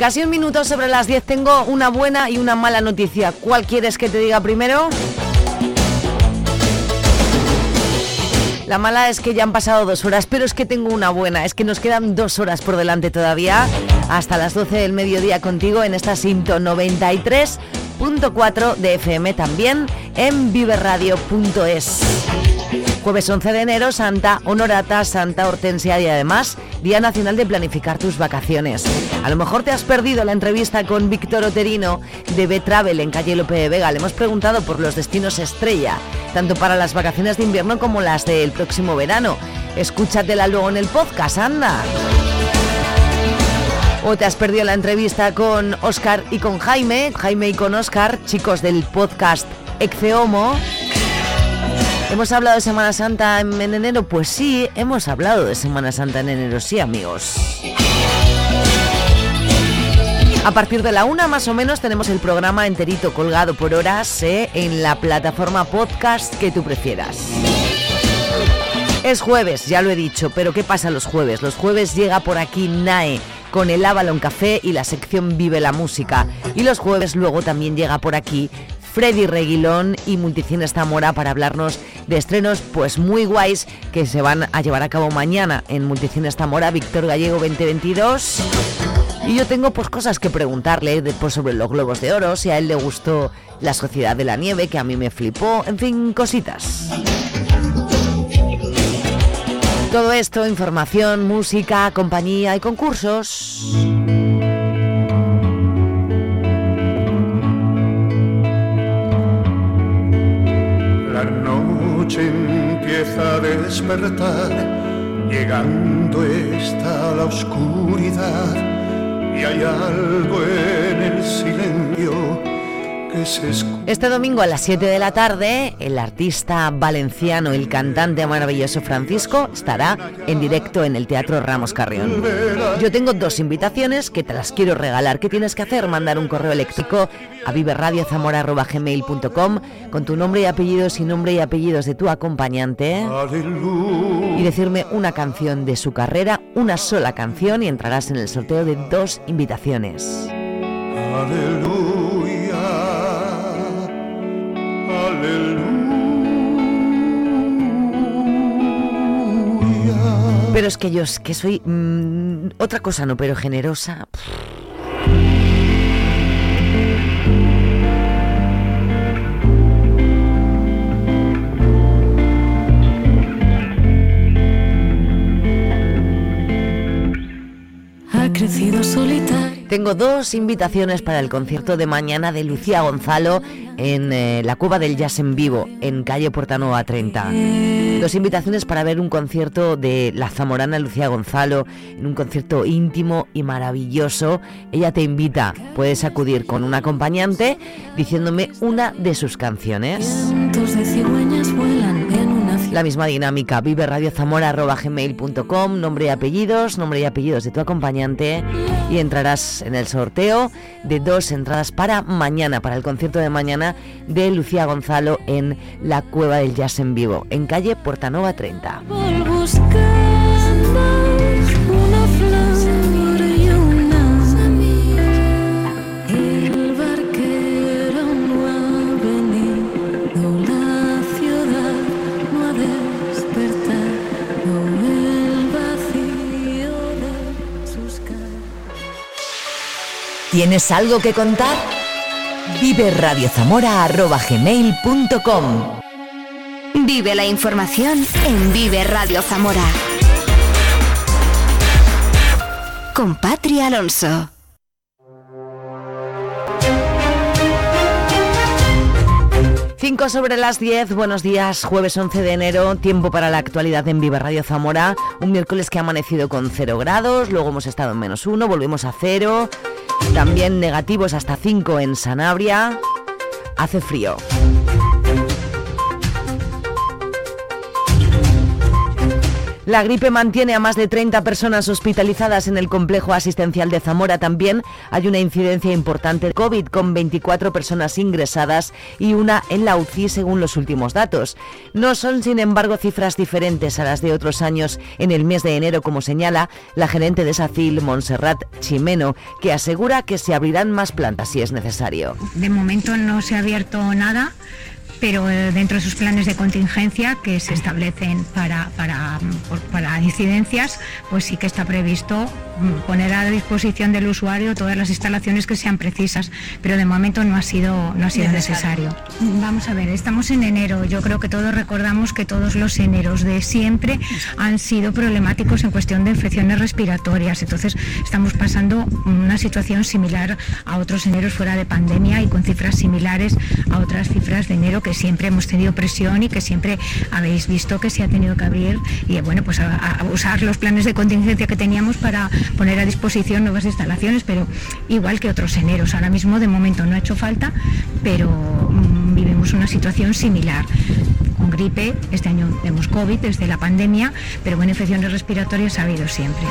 Casi un minuto sobre las 10 tengo una buena y una mala noticia. ¿Cuál quieres que te diga primero? La mala es que ya han pasado dos horas, pero es que tengo una buena, es que nos quedan dos horas por delante todavía, hasta las 12 del mediodía contigo en esta Sinto 93.4 de FM también en viverradio.es. Jueves 11 de enero, Santa Honorata, Santa Hortensia y además Día Nacional de Planificar tus vacaciones. A lo mejor te has perdido la entrevista con Víctor Oterino de B-Travel en calle Lope de Vega. Le hemos preguntado por los destinos estrella, tanto para las vacaciones de invierno como las del próximo verano. Escúchatela luego en el podcast, anda. O te has perdido la entrevista con Oscar y con Jaime, Jaime y con Oscar, chicos del podcast Exceomo. ¿Hemos hablado de Semana Santa en enero? Pues sí, hemos hablado de Semana Santa en enero, sí amigos. A partir de la una más o menos tenemos el programa enterito colgado por horas ¿eh? en la plataforma podcast que tú prefieras. Es jueves, ya lo he dicho, pero ¿qué pasa los jueves? Los jueves llega por aquí NAE con el Avalon Café y la sección Vive la Música. Y los jueves luego también llega por aquí Freddy Reguilón y Multicines Zamora para hablarnos de estrenos pues muy guays que se van a llevar a cabo mañana en Multicines Zamora, Víctor Gallego 2022. Y yo tengo pues cosas que preguntarle pues, sobre los globos de oro, si a él le gustó la Sociedad de la Nieve, que a mí me flipó, en fin, cositas. Todo esto, información, música, compañía y concursos. Empieza a despertar, llegando está la oscuridad y hay algo en el silencio este domingo a las 7 de la tarde, el artista valenciano, el cantante maravilloso Francisco, estará en directo en el Teatro Ramos Carrión. Yo tengo dos invitaciones que te las quiero regalar. ¿Qué tienes que hacer? Mandar un correo eléctrico a viverradiozamora.gmail.com con tu nombre y apellidos y nombre y apellidos de tu acompañante y decirme una canción de su carrera, una sola canción y entrarás en el sorteo de dos invitaciones. Pero es que yo es que soy mm, otra cosa no, pero generosa. Ha crecido solitario tengo dos invitaciones para el concierto de mañana de Lucía Gonzalo en eh, la Cueva del Jazz en vivo, en calle Portanova 30. Dos invitaciones para ver un concierto de la zamorana Lucía Gonzalo, en un concierto íntimo y maravilloso. Ella te invita, puedes acudir con un acompañante diciéndome una de sus canciones. La misma dinámica, vive radio gmail.com, nombre y apellidos, nombre y apellidos de tu acompañante y entrarás en el sorteo de dos entradas para mañana, para el concierto de mañana de Lucía Gonzalo en la Cueva del Jazz en vivo, en calle Portanova 30. ¿Tienes algo que contar? Vive radiozamora.gmail.com Vive la información en Vive Radio Zamora. Con Patria Alonso. 5 sobre las 10, buenos días, jueves 11 de enero, tiempo para la actualidad en Viva Radio Zamora, un miércoles que ha amanecido con 0 grados, luego hemos estado en menos 1, volvemos a 0, también negativos hasta 5 en Sanabria, hace frío. La gripe mantiene a más de 30 personas hospitalizadas en el complejo asistencial de Zamora. También hay una incidencia importante de COVID con 24 personas ingresadas y una en la UCI según los últimos datos. No son, sin embargo, cifras diferentes a las de otros años en el mes de enero, como señala la gerente de SACIL, Montserrat Chimeno, que asegura que se abrirán más plantas si es necesario. De momento no se ha abierto nada pero eh, dentro de sus planes de contingencia que se establecen para, para, para incidencias, pues sí que está previsto mm, poner a disposición del usuario todas las instalaciones que sean precisas, pero de momento no ha sido, no ha sido necesario. Vamos a ver, estamos en enero, yo creo que todos recordamos que todos los eneros de siempre han sido problemáticos en cuestión de infecciones respiratorias, entonces estamos pasando una situación similar a otros eneros fuera de pandemia y con cifras similares a otras cifras de enero que siempre hemos tenido presión y que siempre habéis visto que se ha tenido que abrir y bueno, pues a, usar los planes de contingencia que teníamos para poner a disposición nuevas instalaciones, pero igual que otros eneros. Ahora mismo de momento no ha hecho falta, pero mm, vivimos una situación similar con gripe, este año tenemos COVID desde la pandemia, pero bueno, infecciones respiratorias ha habido siempre.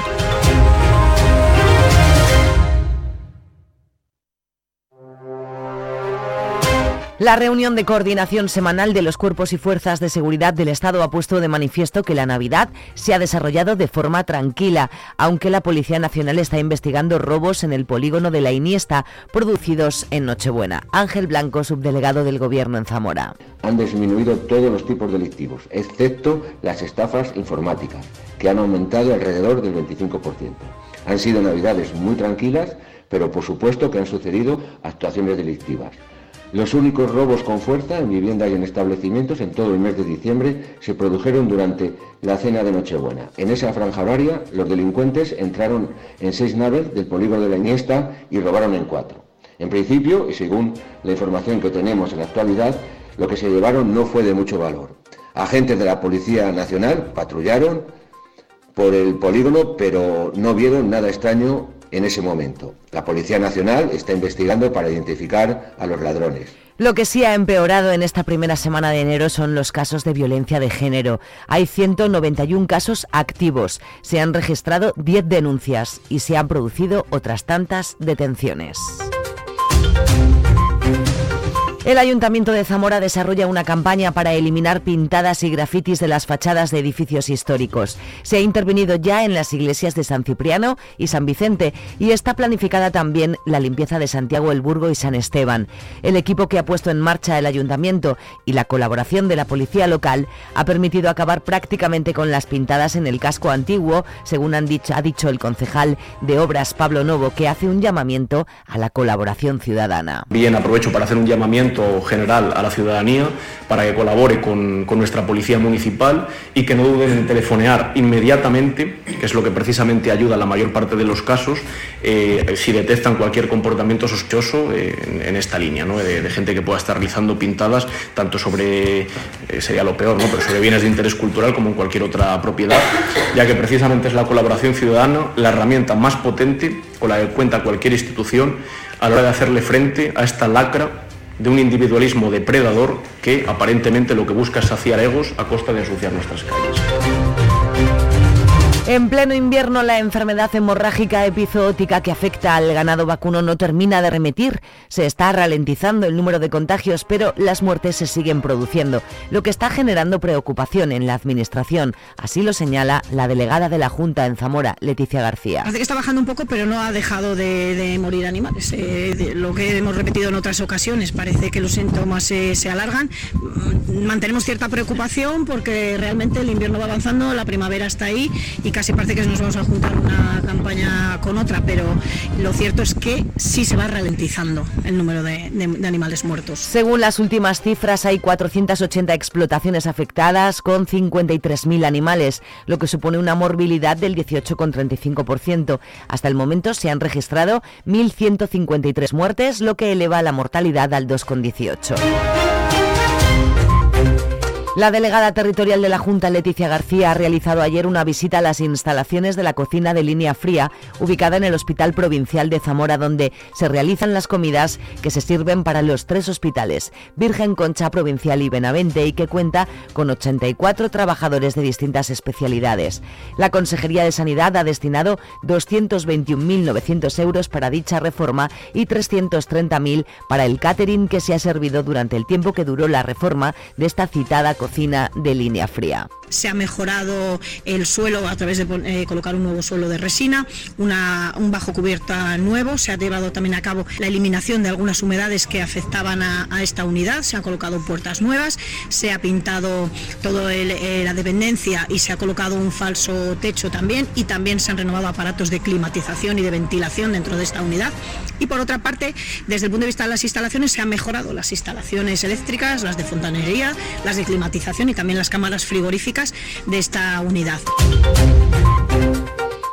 La reunión de coordinación semanal de los cuerpos y fuerzas de seguridad del Estado ha puesto de manifiesto que la Navidad se ha desarrollado de forma tranquila, aunque la Policía Nacional está investigando robos en el polígono de la Iniesta producidos en Nochebuena. Ángel Blanco, subdelegado del Gobierno en Zamora. Han disminuido todos los tipos delictivos, excepto las estafas informáticas, que han aumentado alrededor del 25%. Han sido Navidades muy tranquilas, pero por supuesto que han sucedido actuaciones delictivas. Los únicos robos con fuerza en viviendas y en establecimientos en todo el mes de diciembre se produjeron durante la cena de Nochebuena. En esa franja horaria, los delincuentes entraron en seis naves del polígono de la Iniesta y robaron en cuatro. En principio, y según la información que tenemos en la actualidad, lo que se llevaron no fue de mucho valor. Agentes de la Policía Nacional patrullaron por el polígono, pero no vieron nada extraño en ese momento. La Policía Nacional está investigando para identificar a los ladrones. Lo que sí ha empeorado en esta primera semana de enero son los casos de violencia de género. Hay 191 casos activos, se han registrado 10 denuncias y se han producido otras tantas detenciones. El Ayuntamiento de Zamora desarrolla una campaña para eliminar pintadas y grafitis de las fachadas de edificios históricos. Se ha intervenido ya en las iglesias de San Cipriano y San Vicente y está planificada también la limpieza de Santiago el Burgo y San Esteban. El equipo que ha puesto en marcha el Ayuntamiento y la colaboración de la policía local ha permitido acabar prácticamente con las pintadas en el casco antiguo, según ha dicho el concejal de Obras Pablo Novo, que hace un llamamiento a la colaboración ciudadana. Bien, aprovecho para hacer un llamamiento general a la ciudadanía para que colabore con, nuestra policía municipal y que no duden en telefonear inmediatamente, que es lo que precisamente ayuda a la mayor parte de los casos, eh, si detectan cualquier comportamiento sospechoso eh, en, esta línea, de, gente que pueda estar realizando pintadas tanto sobre, eh, sería lo peor, ¿no? pero sobre bienes de interés cultural como en cualquier otra propiedad, ya que precisamente es la colaboración ciudadana la herramienta más potente con la que cuenta cualquier institución a la hora de hacerle frente a esta lacra de un individualismo depredador que aparentemente lo que busca es saciar egos a costa de ensuciar nuestras calles. En pleno invierno, la enfermedad hemorrágica epizootica que afecta al ganado vacuno no termina de remitir. Se está ralentizando el número de contagios, pero las muertes se siguen produciendo, lo que está generando preocupación en la Administración. Así lo señala la delegada de la Junta en Zamora, Leticia García. Parece que está bajando un poco, pero no ha dejado de, morir animales. Eh, lo que hemos repetido en otras ocasiones, parece que los síntomas se alargan. Mm, mantenemos cierta preocupación porque realmente el invierno va avanzando, la primavera está ahí y casi parece que nos vamos a juntar una campaña con otra, pero lo cierto es que sí se va ralentizando el número de, animales muertos. Según las últimas cifras, hay 480 explotaciones afectadas con 53.000 animales, lo que supone una morbilidad del 18,35%. Hasta el momento se han registrado 1.153 muertes, lo que eleva la mortalidad al 2,18%. La delegada territorial de la Junta, Leticia García, ha realizado ayer una visita a las instalaciones de la cocina de línea fría, ubicada en el Hospital Provincial de Zamora, donde se realizan las comidas que se sirven para los tres hospitales, Virgen Concha Provincial y Benavente, y que cuenta con 84 trabajadores de distintas especialidades. La Consejería de Sanidad ha destinado 221.900 euros para dicha reforma y 330.000 para el catering que se ha servido durante el tiempo que duró la reforma de esta citada cocina de línea fría. Se ha mejorado el suelo a través de eh, colocar un nuevo suelo de resina, una, un bajo cubierta nuevo, se ha llevado también a cabo la eliminación de algunas humedades que afectaban a, esta unidad, se han colocado puertas nuevas, se ha pintado toda eh, la dependencia y se ha colocado un falso techo también y también se han renovado aparatos de climatización y de ventilación dentro de esta unidad. Y por otra parte, desde el punto de vista de las instalaciones, se han mejorado las instalaciones eléctricas, las de fontanería, las de climatización y también las cámaras frigoríficas de esta unidad.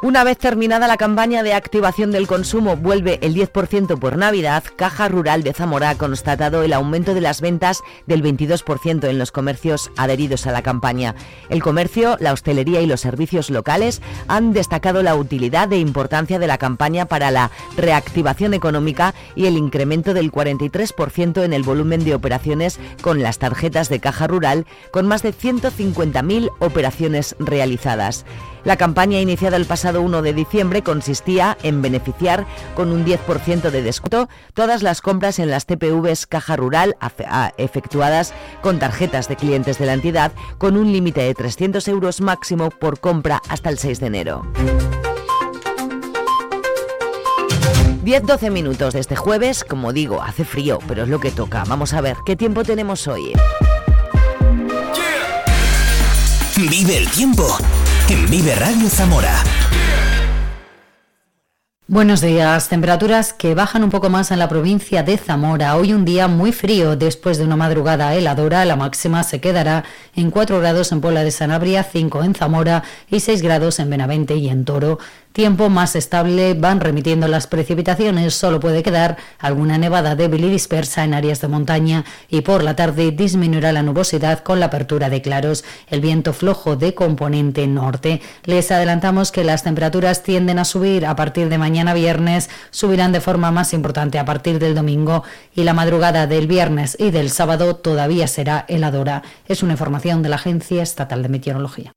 Una vez terminada la campaña de activación del consumo, vuelve el 10% por Navidad, Caja Rural de Zamora ha constatado el aumento de las ventas del 22% en los comercios adheridos a la campaña. El comercio, la hostelería y los servicios locales han destacado la utilidad e importancia de la campaña para la reactivación económica y el incremento del 43% en el volumen de operaciones con las tarjetas de Caja Rural, con más de 150.000 operaciones realizadas. La campaña iniciada el pasado 1 de diciembre consistía en beneficiar con un 10% de descuento todas las compras en las TPVs Caja Rural efectuadas con tarjetas de clientes de la entidad con un límite de 300 euros máximo por compra hasta el 6 de enero. 10-12 minutos de este jueves, como digo, hace frío, pero es lo que toca. Vamos a ver, ¿qué tiempo tenemos hoy? Vive el tiempo en Vive Radio Zamora. Buenos días. Temperaturas que bajan un poco más en la provincia de Zamora. Hoy un día muy frío después de una madrugada heladora. La máxima se quedará en 4 grados en Puebla de Sanabria, 5 en Zamora y 6 grados en Benavente y en Toro tiempo más estable van remitiendo las precipitaciones. Solo puede quedar alguna nevada débil y dispersa en áreas de montaña y por la tarde disminuirá la nubosidad con la apertura de claros. El viento flojo de componente norte. Les adelantamos que las temperaturas tienden a subir a partir de mañana viernes, subirán de forma más importante a partir del domingo y la madrugada del viernes y del sábado todavía será heladora. Es una información de la Agencia Estatal de Meteorología.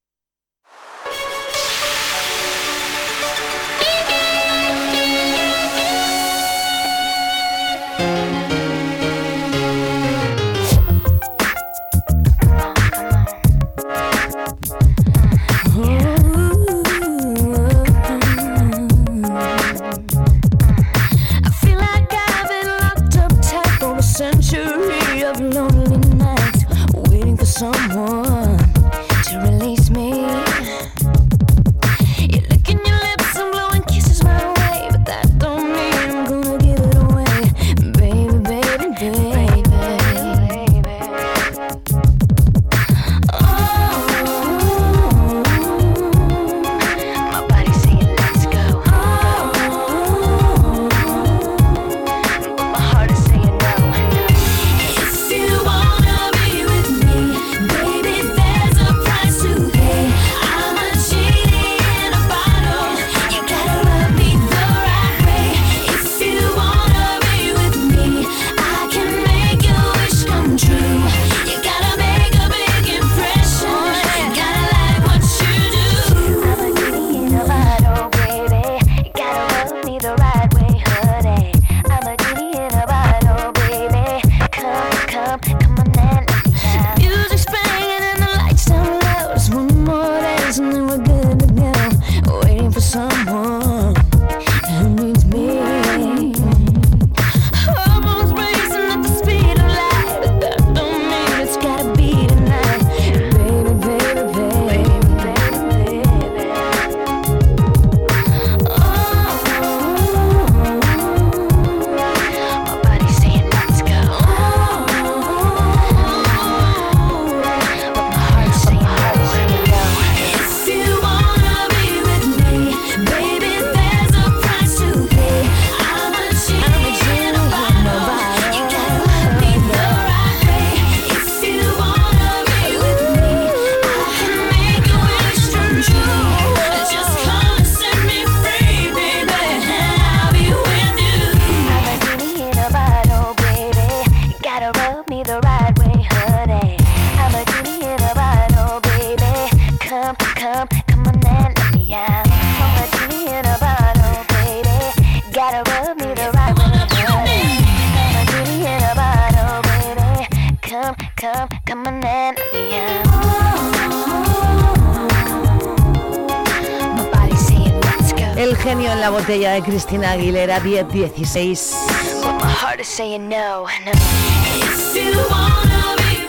Botella de Cristina Aguilera 1016. But my heart is saying no, no.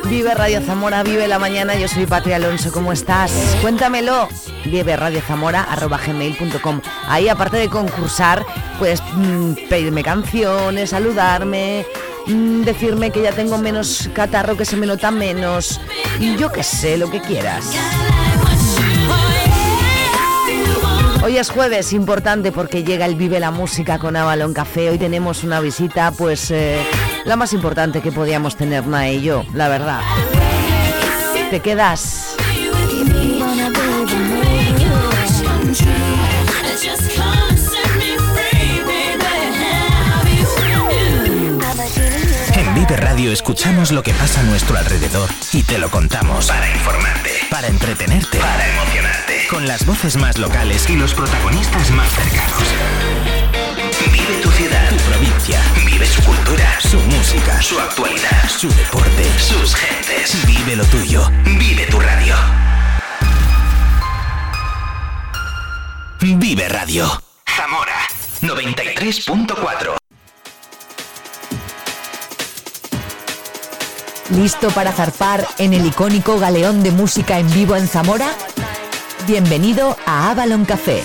Vive Radio Zamora, vive la mañana. Yo soy Patria Alonso, ¿cómo estás? Cuéntamelo. Vive Radio Zamora arroba gmail.com. Ahí, aparte de concursar, puedes mm, pedirme canciones, saludarme, mm, decirme que ya tengo menos catarro, que se me nota menos. Y yo qué sé, lo que quieras. Hoy es jueves, importante porque llega el Vive la Música con Avalon Café. Hoy tenemos una visita, pues eh, la más importante que podíamos tener Nae y yo, la verdad. ¿Te quedas? En Vive Radio escuchamos lo que pasa a nuestro alrededor y te lo contamos. Para informarte, para entretenerte, para emocionarte. Con las voces más locales y los protagonistas más cercanos. Vive tu ciudad, tu provincia. Vive su cultura, su música, su actualidad, su deporte, sus gentes. Vive lo tuyo. Vive tu radio. Vive Radio. Zamora 93.4. ¿Listo para zarpar en el icónico galeón de música en vivo en Zamora? Bienvenido a Avalon Café.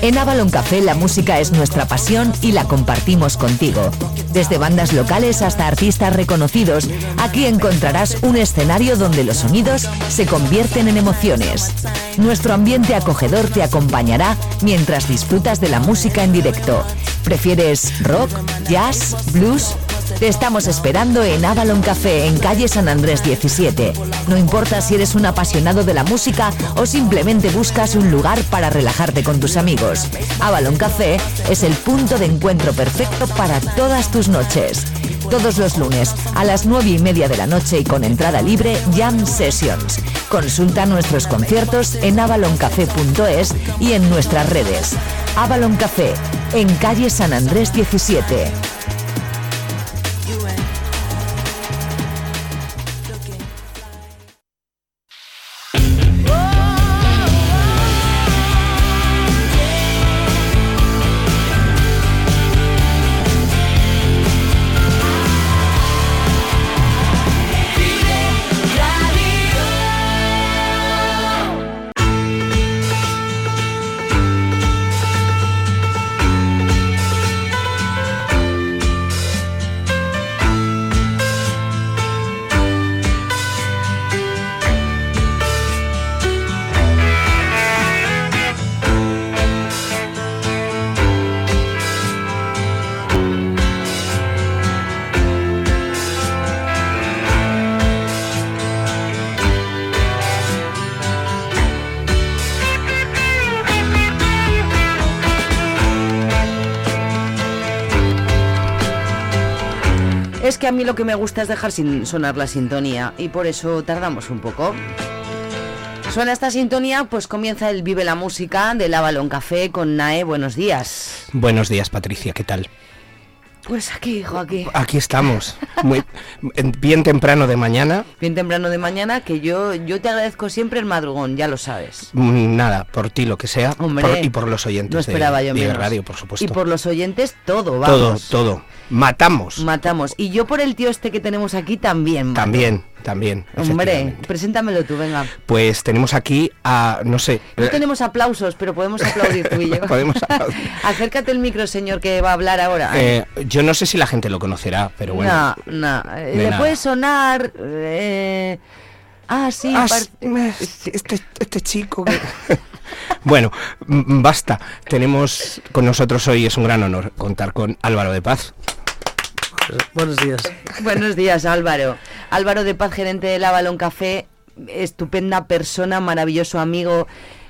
En Avalon Café la música es nuestra pasión y la compartimos contigo. Desde bandas locales hasta artistas reconocidos, aquí encontrarás un escenario donde los sonidos se convierten en emociones. Nuestro ambiente acogedor te acompañará mientras disfrutas de la música en directo. ¿Prefieres rock, jazz, blues? Te estamos esperando en Avalon Café en calle San Andrés 17. No importa si eres un apasionado de la música o simplemente buscas un lugar para relajarte con tus amigos. Avalon Café es el punto de encuentro perfecto para todas tus noches. Todos los lunes a las 9 y media de la noche y con entrada libre Jam Sessions. Consulta nuestros conciertos en avaloncafé.es y en nuestras redes. Avalon Café, en calle San Andrés 17. Es que a mí lo que me gusta es dejar sin sonar la sintonía y por eso tardamos un poco. Suena esta sintonía, pues comienza el Vive la Música del Avalon Café con Nae. Buenos días. Buenos días, Patricia, ¿qué tal? Pues aquí, hijo, aquí. Aquí estamos, muy en- bien temprano de mañana. Bien temprano de mañana, que yo, yo te agradezco siempre el madrugón, ya lo sabes. Mm, Nada, por ti lo que sea, Hombre, por- y por los oyentes No esperaba de yo menos. Radio, por supuesto. Y por los oyentes, todo, todo, vamos. todo. Matamos. Matamos. Y yo por el tío este que tenemos aquí también. mato. También, también. Hombre, preséntamelo tú, venga. Pues tenemos aquí a, no sé. No eh, tenemos aplausos, pero podemos aplaudir tú y yo. Podemos aplaudir. Acércate el micro, señor, que va a hablar ahora. eh, yo no sé si la gente lo conocerá, pero bueno. No, Le nada. puede sonar. eh, Ah, sí. Ah, sí, este, este chico que... bueno, basta. Tenemos con nosotros hoy, es un gran honor contar con Álvaro de Paz. Buenos días. Buenos días, Álvaro. Álvaro de Paz, gerente del Avalon Café, estupenda persona, maravilloso amigo.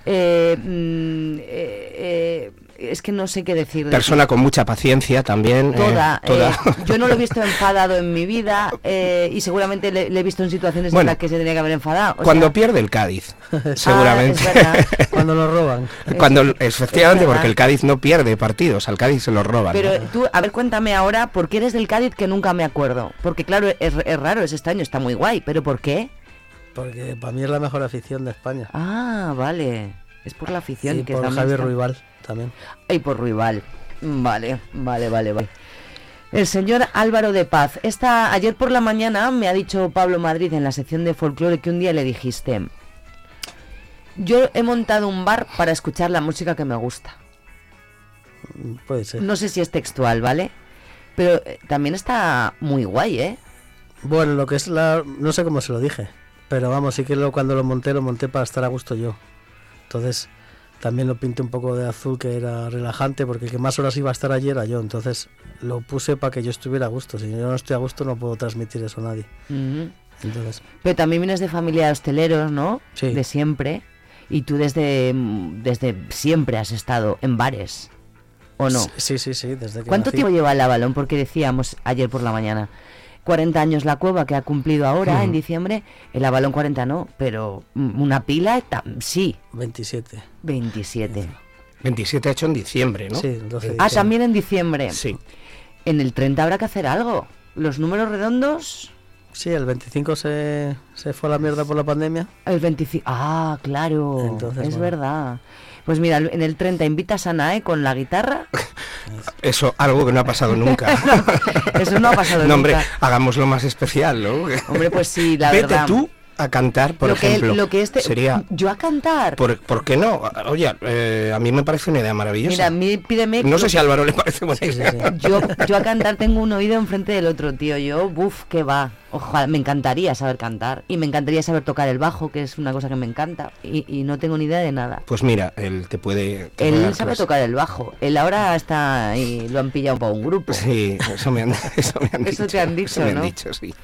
eh, mm, eh, eh, es que no sé qué decir. de Persona con mucha paciencia también. eh, Toda, toda. eh, yo no lo he visto enfadado en mi vida eh, y seguramente le, le he visto en situaciones Bueno, en las que se tenía que haber enfadado. o Cuando sea, pierde el Cádiz, seguramente. es verdad. Cuando lo roban. Cuando, efectivamente, verdad. porque el Cádiz no pierde partidos, al Cádiz se los roban. ¿no? Pero tú, a ver, cuéntame ahora, ¿por qué eres del Cádiz que nunca me acuerdo? Porque claro, es, es raro, es extraño, está muy guay, pero ¿por qué? Porque para mí es la mejor afición de España. Ah, vale. Es por la afición Y que por Javier Ruibal también. Y por Ruibal. Vale, vale, vale, vale. El señor Álvaro de Paz. Esta, ayer por la mañana me ha dicho Pablo Madrid en la sección de folclore que un día le dijiste, yo he montado un bar para escuchar la música que me gusta. Puede ser. No sé si es textual, ¿vale? Pero eh, también está muy guay, ¿eh? Bueno, lo que es la... No sé cómo se lo dije. Pero vamos, sí que lo, cuando lo monté, lo monté para estar a gusto yo. Entonces, también lo pinté un poco de azul, que era relajante, porque el que más horas iba a estar allí era yo. Entonces, lo puse para que yo estuviera a gusto. Si yo no estoy a gusto, no puedo transmitir eso a nadie. Entonces, Pero también vienes de familia de hosteleros, ¿no? Sí. De siempre. Y tú desde, mm, desde siempre has estado en bares, ¿o no? Sí, sí, sí, desde que ¿Cuánto nací. tiempo lleva el Avalon? Porque decíamos ayer por la mañana. 40 años la cueva que ha cumplido ahora en Ujú. diciembre. El Avalon 40 no, pero mm, una pila sí. 27. 27. 27 hecho en diciembre, ¿no? Sí, el 12 de Ah, diciembre. también en diciembre. Sí. En el 30 habrá que hacer algo. Los números redondos, Sí, el 25 se, se fue a la mierda por la pandemia. el 25. Ah, claro. Entonces, es bueno. verdad. Pues mira, en el 30 invitas a Nae con la guitarra. Eso, algo que no ha pasado nunca. Eso no ha pasado No, hombre, nunca. hagámoslo más especial, ¿no? Hombre, pues sí, la Vete verdad. tú a cantar, por lo que, ejemplo. lo que este. Sería... Yo a cantar. ¿Por, por qué no? Oye, eh, a mí me parece una idea maravillosa. Mira, a mí pídeme. no sé si a Álvaro le parece buena idea. Yo, yo a cantar tengo un oído enfrente del otro, tío. Yo, buf, que va. Ojalá, me encantaría saber cantar. Y me encantaría saber tocar el bajo, que es una cosa que me encanta. Y, y no tengo ni idea de nada. Pues mira, él te puede... te Él sabe clase. tocar el bajo. Él ahora está y lo han pillado para un grupo. Sí, eso me han, eso me han Eso dicho. te han dicho, Eso me han ¿no? dicho, sí.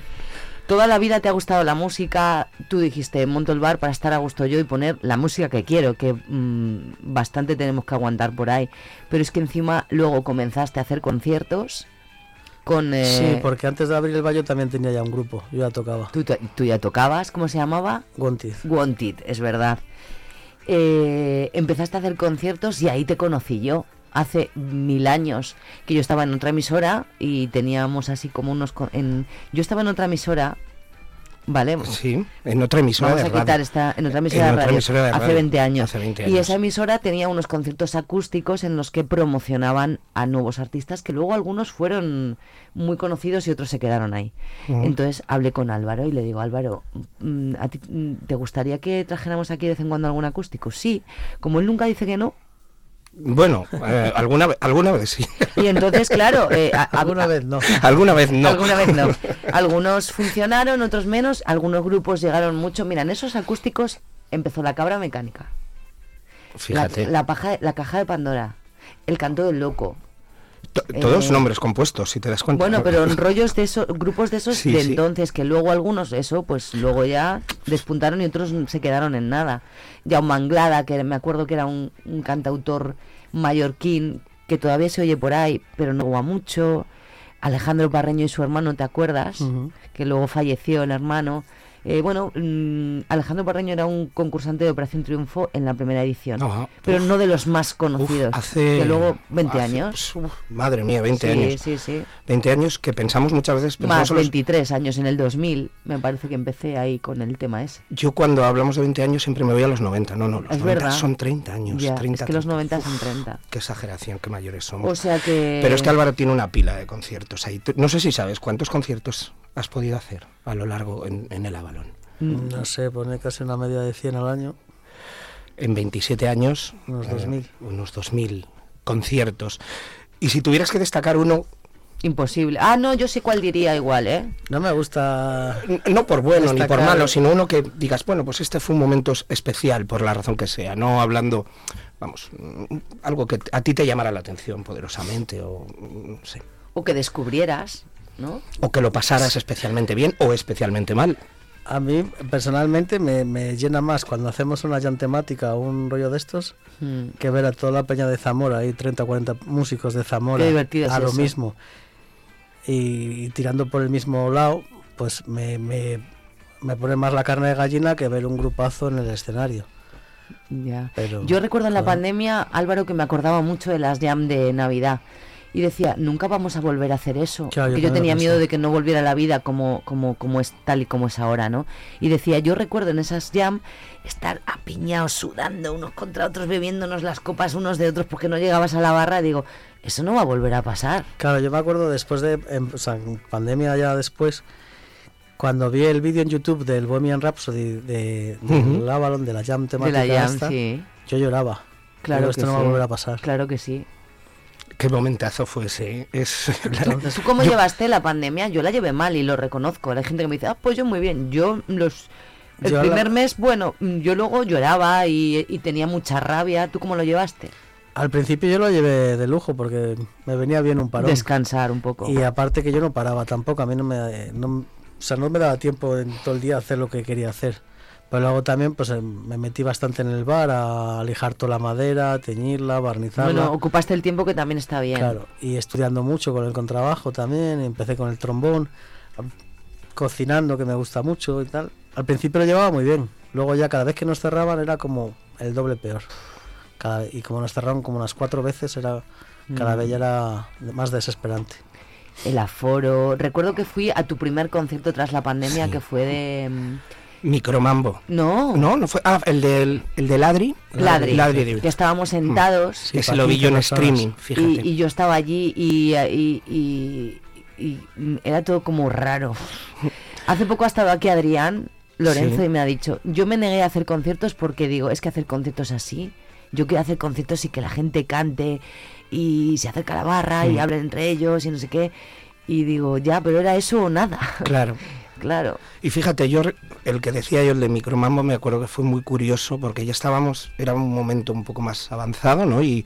Toda la vida te ha gustado la música. Tú dijiste, monto el bar para estar a gusto yo y poner la música que quiero, que mm, bastante tenemos que aguantar por ahí. Pero es que encima luego comenzaste a hacer conciertos con... eh, Sí, porque antes de abrir el baño también tenía ya un grupo. Yo ya tocaba. Tú ya tocabas, ¿cómo se llamaba? Wanted. Wanted, es verdad. Eh, empezaste a hacer conciertos y ahí te conocí yo. Hace mil años que yo estaba en otra emisora y teníamos así como unos... En, yo estaba en otra emisora, ¿vale? Sí, en otra emisora Vamos de a radio. esta en otra emisora, En de, otra radio, emisora de hace radio, 20 años. hace 20 Y años. esa emisora tenía unos conciertos acústicos en los que promocionaban a nuevos artistas que luego algunos fueron muy conocidos y otros se quedaron ahí. Entonces hablé con Álvaro y le digo, Álvaro, mm, ¿a ti mm, te gustaría que trajéramos aquí de vez en cuando algún acústico? Sí, como él nunca dice que no. Bueno, eh, alguna, alguna vez sí. Y entonces, claro, eh, a- a- Alguna vez no. alguna vez no. Alguna vez no. Algunos funcionaron, otros menos. Algunos grupos llegaron mucho. Mira, en esos acústicos empezó la cabra mecánica. Fíjate. La, la paja- la caja de Pandora. El canto del loco. To- Todos eh, nombres compuestos, si te das cuenta. Bueno, pero en rollos de esos, grupos de esos Sí, de sí. entonces, que luego algunos, eso, pues luego ya despuntaron y otros se quedaron en nada. Ya un Manglada, que me acuerdo que era un, un cantautor mallorquín, que todavía se oye por ahí, pero no va mucho. Alejandro Parreño y su hermano, ¿te acuerdas? Que luego falleció el hermano. Eh, bueno, mm, Alejandro Parreño era un concursante de Operación Triunfo en la primera edición, Ajá. pero no de los más conocidos. hace- que luego 20 hace- años. uf, madre mía, 20 sí, años. Sí, sí, 20 años que pensamos muchas veces. pensamos Más los- 23 años en el 2000, me parece que empecé ahí con el tema ese. Yo cuando hablamos de 20 años siempre me voy a los 90. No, no, los Es 90 verdad. son 30 años. Ya, 30, es que los 30. 90 son 30. Qué exageración, qué mayores somos. O sea que... Pero es que Álvaro tiene una pila de conciertos ahí. No sé si sabes cuántos conciertos has podido hacer a lo largo en, en el Avalon. Mm. No sé, pone casi una media de 100 al año. En 27 años, Unos eh, 2000. unos 2000 conciertos. Y si tuvieras que destacar uno, Imposible. Ah, no, yo sé cuál diría igual, ¿eh? No me gusta. no por bueno ni por malo, sino uno que digas, bueno, pues este fue un momento especial por la razón que sea, no hablando, vamos, algo que a ti te llamara la atención poderosamente o no sé. O que descubrieras, ¿no? O que lo pasaras especialmente bien o especialmente mal. A mí personalmente me, me llena más cuando hacemos una jam temática o un rollo de estos Mm. que ver a toda la peña de Zamora, hay 30 o 40 músicos de Zamora Qué divertido es a lo eso. mismo y, y tirando por el mismo lado, pues me, me, me pone más la carne de gallina que ver un grupazo en el escenario. Ya. Pero, Yo recuerdo en la pandemia, Álvaro, que me acordaba mucho de las jam de Navidad. Y decía, nunca vamos a volver a hacer eso. Claro, yo que yo tenía miedo de que no volviera la vida como, como, como es tal y como es ahora, ¿no? Y decía, yo recuerdo en esas jam estar apiñados, sudando unos contra otros, bebiéndonos las copas unos de otros porque no llegabas a la barra. Digo, eso no va a volver a pasar. Claro, yo me acuerdo después de, en, o sea, en pandemia ya después, cuando vi el vídeo en YouTube del Bohemian Rhapsody de, de Ujú. Avalon, de la jam De temática la jam, esta, sí. yo lloraba. Claro Digo, que esto no va a volver a pasar. Claro que sí. Qué momentazo fue ese. ¿eh? ¿Tú cómo Yo- llevaste la pandemia? Yo la llevé mal y lo reconozco. Hay gente que me dice, ah, pues yo muy bien. Yo los... El Yo la- primer mes, bueno, yo luego lloraba y, y tenía mucha rabia. ¿Tú cómo lo llevaste? Al principio yo lo llevé de lujo porque me venía bien un parón. Descansar un poco. Y aparte que yo no paraba tampoco, a mí no me, no, o sea, no me daba tiempo en todo el día a hacer lo que quería hacer. Pero luego también pues eh, me metí bastante en el bar a lijar toda la madera, teñirla, barnizarla. Bueno, ocupaste el tiempo que también está bien. Claro, y estudiando mucho con el contrabajo también, empecé con el trombón, cocinando que me gusta mucho y tal. Al principio lo llevaba muy bien, luego ya cada vez que nos cerraban era como el doble peor. Cada- y como nos cerraron como unas cuatro veces, era cada Mm. vez ya era más desesperante. El aforo. Recuerdo que fui a tu primer concierto tras la pandemia, que fue de... mm, Micromambo. No. No, no fue. Ah, el del, el de Ladri. Ladri, Ladri de- que estábamos sentados. Sí, Ese lo vi yo en streaming, fíjate. Y, y yo estaba allí y, y- y- y, mm, era todo como raro. Hace poco ha estado aquí Adrián Lorenzo Sí. y me ha dicho, yo me negué a hacer conciertos porque digo, es que hacer conciertos así, yo quiero hacer conciertos y que la gente cante y se acerca a la barra y Mm. hablen entre ellos y no sé qué. Y digo, ya, pero era eso o nada. Claro. claro. Y fíjate, yo el que decía yo, el de Micromambo, me acuerdo que fue muy curioso porque ya estábamos, era un momento un poco más avanzado, ¿no? Y,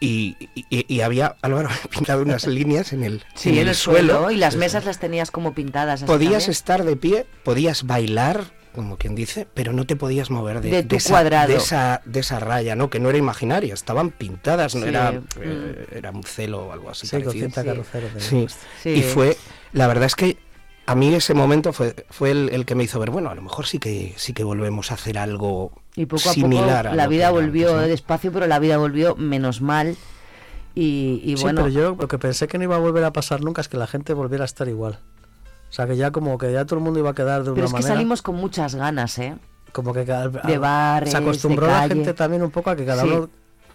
y, y- y había Álvaro pintado unas líneas en el, Sí, en el, suelo, y las mesas las tenías como pintadas. así Podías también. estar de pie, podías bailar, como quien dice, pero no te podías mover de, De tu esa, cuadrado. de esa de esa raya, ¿no? Que no era imaginaria, estaban pintadas, no Sí, era mm. eh, era un celo o algo así. Sí, parecido. Sí. Sí. Y fue, la verdad es que a mí ese momento fue, fue el, el que me hizo ver, bueno, a lo mejor sí que sí que volvemos a hacer algo Y poco a similar poco a la lo vida volvió antes, ¿no? despacio, pero la vida volvió menos mal. Y, y sí, bueno, pero yo lo que pensé que no iba a volver a pasar nunca es que la gente volviera a estar igual. O sea, que ya como que ya todo el mundo iba a quedar de pero una es que manera. salimos con muchas ganas, ¿eh? como que cada- de bares, se acostumbró de la gente también un poco a que cada Sí. uno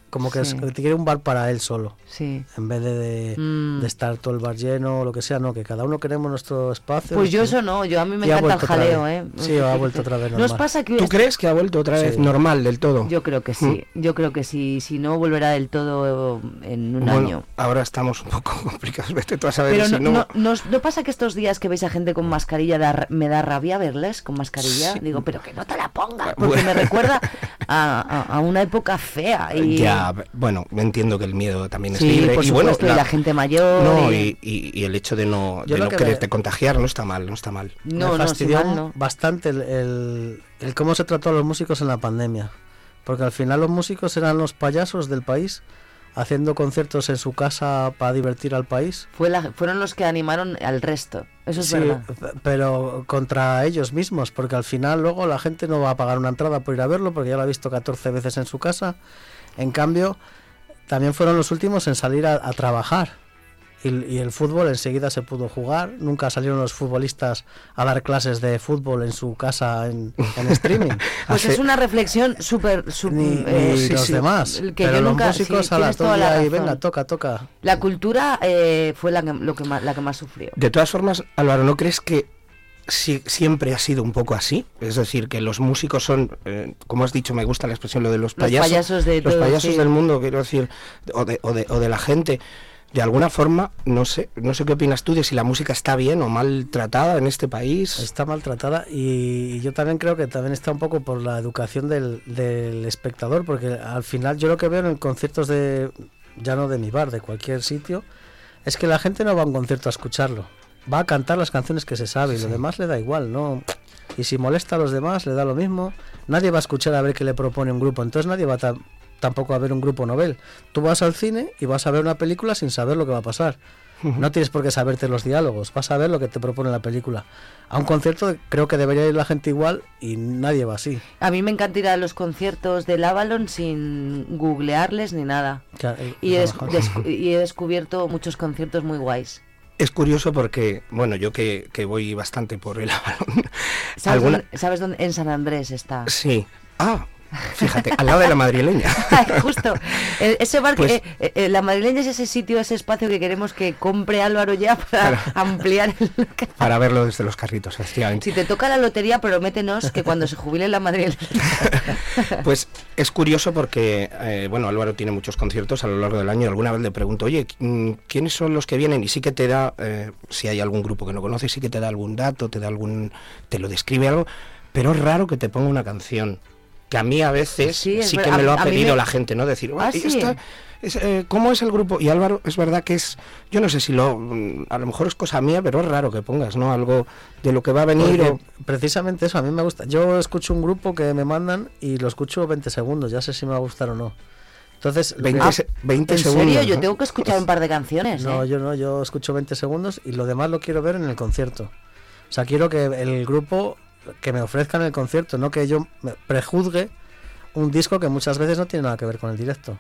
como que Sí. es- que quiere un bar para él solo. Sí. En vez de, de, Mm. de estar todo el bar lleno o lo que sea, no, que cada uno queremos nuestro espacio. Pues yo eso no, yo a mí me encanta el jaleo. ¿eh? Sí, ha vuelto otra vez ¿No os normal. pasa que ¿Tú crees que ha vuelto otra vez Sí. normal del todo? Yo creo que sí, yo creo que sí, si no volverá del todo en un Bueno, año. ahora estamos un poco complicados, vete tú a saber Pero si no, no... no, nos- ¿no pasa que estos días que veis a gente con mascarilla da me da rabia verles con mascarilla? Sí. Digo, pero que no te la pongas, Ah, porque bueno. me recuerda a, una época fea. Y... Ya, bueno, entiendo que el miedo también es Sí, libre. por y bueno, supuesto, y la gente mayor, No, y- y, y- y el hecho de no, de no que quererte me- contagiar no está mal, no está mal. No, me no, fastidió si mal no. bastante el, el- el cómo se trató a los músicos en la pandemia. Porque al final los músicos eran los payasos del país, haciendo conciertos en su casa para divertir al país. Fue la- fueron los que animaron al resto, eso es Sí, verdad. pero contra ellos mismos, porque al final luego la gente no va a pagar una entrada por ir a verlo, porque ya lo ha visto 14 veces en su casa. En cambio, también fueron los últimos en salir a, a trabajar. Y, y el fútbol enseguida se pudo jugar. Nunca salieron los futbolistas a dar clases de fútbol en su casa en, en streaming. Pues Hace- es una reflexión súper... eh, sí, los sí. demás. Que pero yo los nunca- músicos sí, a la toda la y venga, toca, toca. La cultura eh, fue la que, lo que más, la que más sufrió. De todas formas, Álvaro, ¿no crees que si- siempre ha sido un poco así? Es decir, que los músicos son, eh, como has dicho, me gusta la expresión, lo de los Los payasos. payasos de los todo, payasos sí. del mundo, quiero decir, o de, o de, o de la gente. De alguna forma, no sé, no sé qué opinas tú de si la música está bien o mal tratada en este país. Está maltratada y yo también creo que también está un poco por la educación del, del espectador, porque al final yo lo que veo en conciertos de, ya no de mi bar, de cualquier sitio, es que la gente no va a un concierto a escucharlo. va a cantar las canciones que se sabe y lo demás le da igual, ¿no? Y si molesta a los demás, le da lo mismo. Nadie va a escuchar a ver qué le propone un grupo, entonces nadie va a tampoco a ver un grupo novel. Tú vas al cine y vas a ver una película sin saber lo que va a pasar. No tienes por qué saberte los diálogos, vas a ver lo que te propone la película. A un concierto creo que debería ir la gente igual y nadie va así. A mí me encanta ir a los conciertos del Avalon sin googlearles ni nada. Eh, Y he, y descubierto muchos conciertos muy guays. Es curioso porque, bueno, yo que, que voy bastante por el Avalon. ¿Sabes, alguna- dónde, sabes dónde? En San Andrés está. Sí. Ah, fíjate, al lado de la madrileña. Justo. El- ese bar, Pues- eh, eh, la madrileña es ese sitio, ese espacio que queremos que compre Álvaro ya para ampliar el local. Para verlo desde los carritos, efectivamente. Si te toca la lotería, prométenos que cuando se jubile la madrileña. Pues es curioso porque, eh, bueno, Álvaro tiene muchos conciertos a lo largo del año. Alguna vez le pregunto, oye, mm, ¿quiénes son los que vienen? Y sí que te da, eh, si hay algún grupo que no conoces, sí que te da algún dato, te da algún, te lo describe algo, pero es raro que te ponga una canción. Que a mí a veces sí, es que me lo ha pedido me- la gente, ¿no? Decir, Ah, "Oye, sí. esta- es, eh, ¿cómo es el grupo? Y Álvaro, es verdad que es, yo no sé si lo, mm, a lo mejor es cosa mía, pero es raro que pongas, ¿no? Algo de lo que va a venir Porque o... Precisamente eso, a mí me gusta. Yo escucho un grupo que me mandan y lo escucho 20 segundos, ya sé si me va a gustar o no. Entonces, lo 20 que- se- 20 ¿En segundos. serio? Yo ¿no? tengo que escuchar un par de canciones. No, ¿eh? yo no, yo escucho 20 segundos y lo demás lo quiero ver en el concierto. O sea, quiero que el grupo que me ofrezca en el concierto, no que yo me prejuzgue un disco que muchas veces no tiene nada que ver con el directo.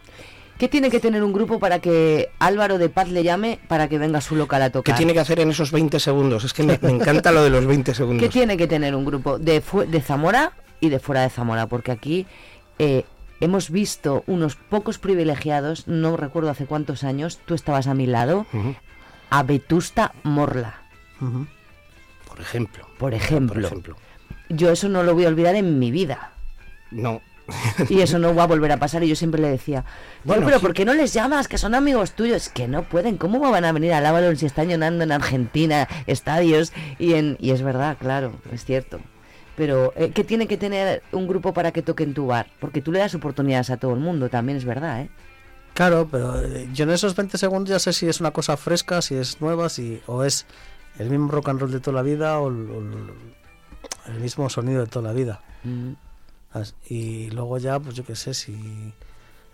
¿Qué tiene que tener un grupo para que Álvaro de Paz le llame para que venga a su local a ¿Qué tocar? tiene que hacer en esos 20 segundos? Es que me, me encanta lo de los 20 segundos. ¿Qué tiene que tener un grupo de, de Zamora y de fuera de Zamora? Porque aquí eh, hemos visto unos pocos privilegiados, no recuerdo hace cuántos años, tú estabas a mi lado, a Vetusta Morla, Por ejemplo. por ejemplo. Por ejemplo. Yo eso no lo voy a olvidar en mi vida. No. Y eso no va a volver a pasar. Y yo siempre le decía, Bueno, pero sí. ¿por qué no les llamas? Que son amigos tuyos. Que no pueden. ¿Cómo van a venir al Avalon si están llenando en Argentina estadios? Y, en, y es verdad, claro, es cierto. Pero, eh, ¿qué tiene que tener un grupo para que toque en tu bar? Porque tú le das oportunidades a todo el mundo, también es verdad, ¿eh? Claro, pero eh, yo en esos 20 segundos ya sé si es una cosa fresca, si es nueva, si o es el mismo rock and roll de toda la vida o el, o el- el mismo sonido de toda la vida. Mm. Y luego ya, pues yo qué sé, si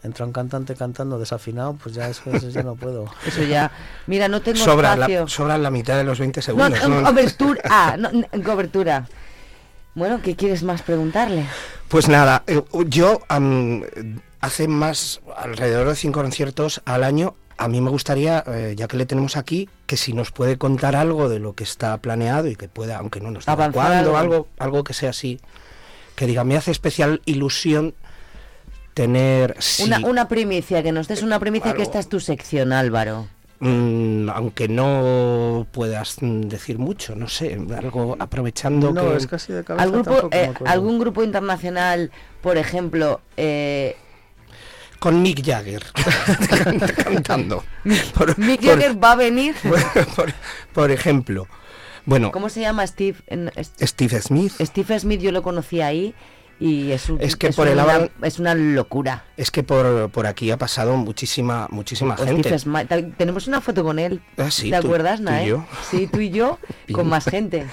entra un cantante cantando desafinado, pues ya eso, eso ya no puedo. Eso ya. Mira, no tengo Sobra espacio. la, sobra la mitad de los 20 No, segundos. no, ¿no? cobertura. Ah, no, cobertura. Bueno, ¿qué quieres más preguntarle? Pues nada, eh, yo am, hace más, alrededor de cinco conciertos al año, a mí me gustaría, eh, ya que le tenemos aquí, que si nos puede contar algo de lo que está planeado y que pueda, aunque no nos diga cuándo, algo. algo, que sea así, que diga, me hace especial ilusión tener, sí, Una, una primicia, que nos des una primicia, que esta es tu sección, Álvaro. mm, aunque no puedas decir mucho, no sé, algo aprovechando No, que... es casi de cabeza ¿Algún grupo, tampoco me eh. ¿Algún grupo internacional, por ejemplo, eh, Con Mick Jagger cantando. Por- Mick por- Jagger va a venir? por, por ejemplo, bueno, ¿Cómo se llama Steve? Steve Smith. Steve Smith yo lo conocí ahí y es, un- Es que por el una, Avalon- es una locura. Es que por, por aquí ha pasado muchísima muchísima Steve gente. Ta- tenemos una foto con él. Ah, sí, ¿Te tú- acuerdas, tú y yo. Sí, tú y yo, con más gente.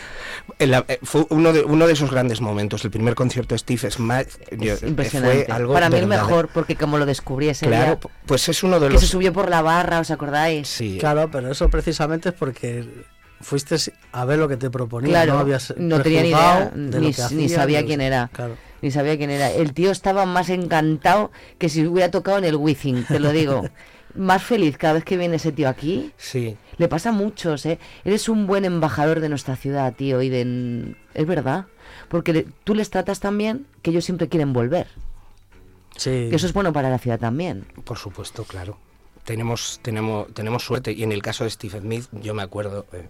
En la- eh, fue uno de, uno de esos grandes momentos. El primer concierto de Steve Smith Es eh, impresionante. fue algo Para mí el mejor, porque como lo descubrí ese Claro, día, pues es uno de que los se subió por la barra, ¿os acordáis? Sí. Claro, pero eso precisamente es porque fuiste a ver lo que te proponía. Claro, no, habías no tenía ni idea, de ni, que ni sabía quién era. Claro. Ni sabía quién era. El tío estaba más encantado que si hubiera tocado en el Wizzing, te lo digo. más feliz cada vez que viene ese tío aquí. Sí. Le pasa a muchos, ¿eh? Eres un buen embajador de nuestra ciudad, tío, y de... Es verdad. Porque le- tú les tratas tan bien que ellos siempre quieren volver. Sí. Y eso es bueno para la ciudad también. Por supuesto, claro. Tenemos, tenemos, tenemos suerte. Y en el caso de Steve Smith, yo me acuerdo, eh,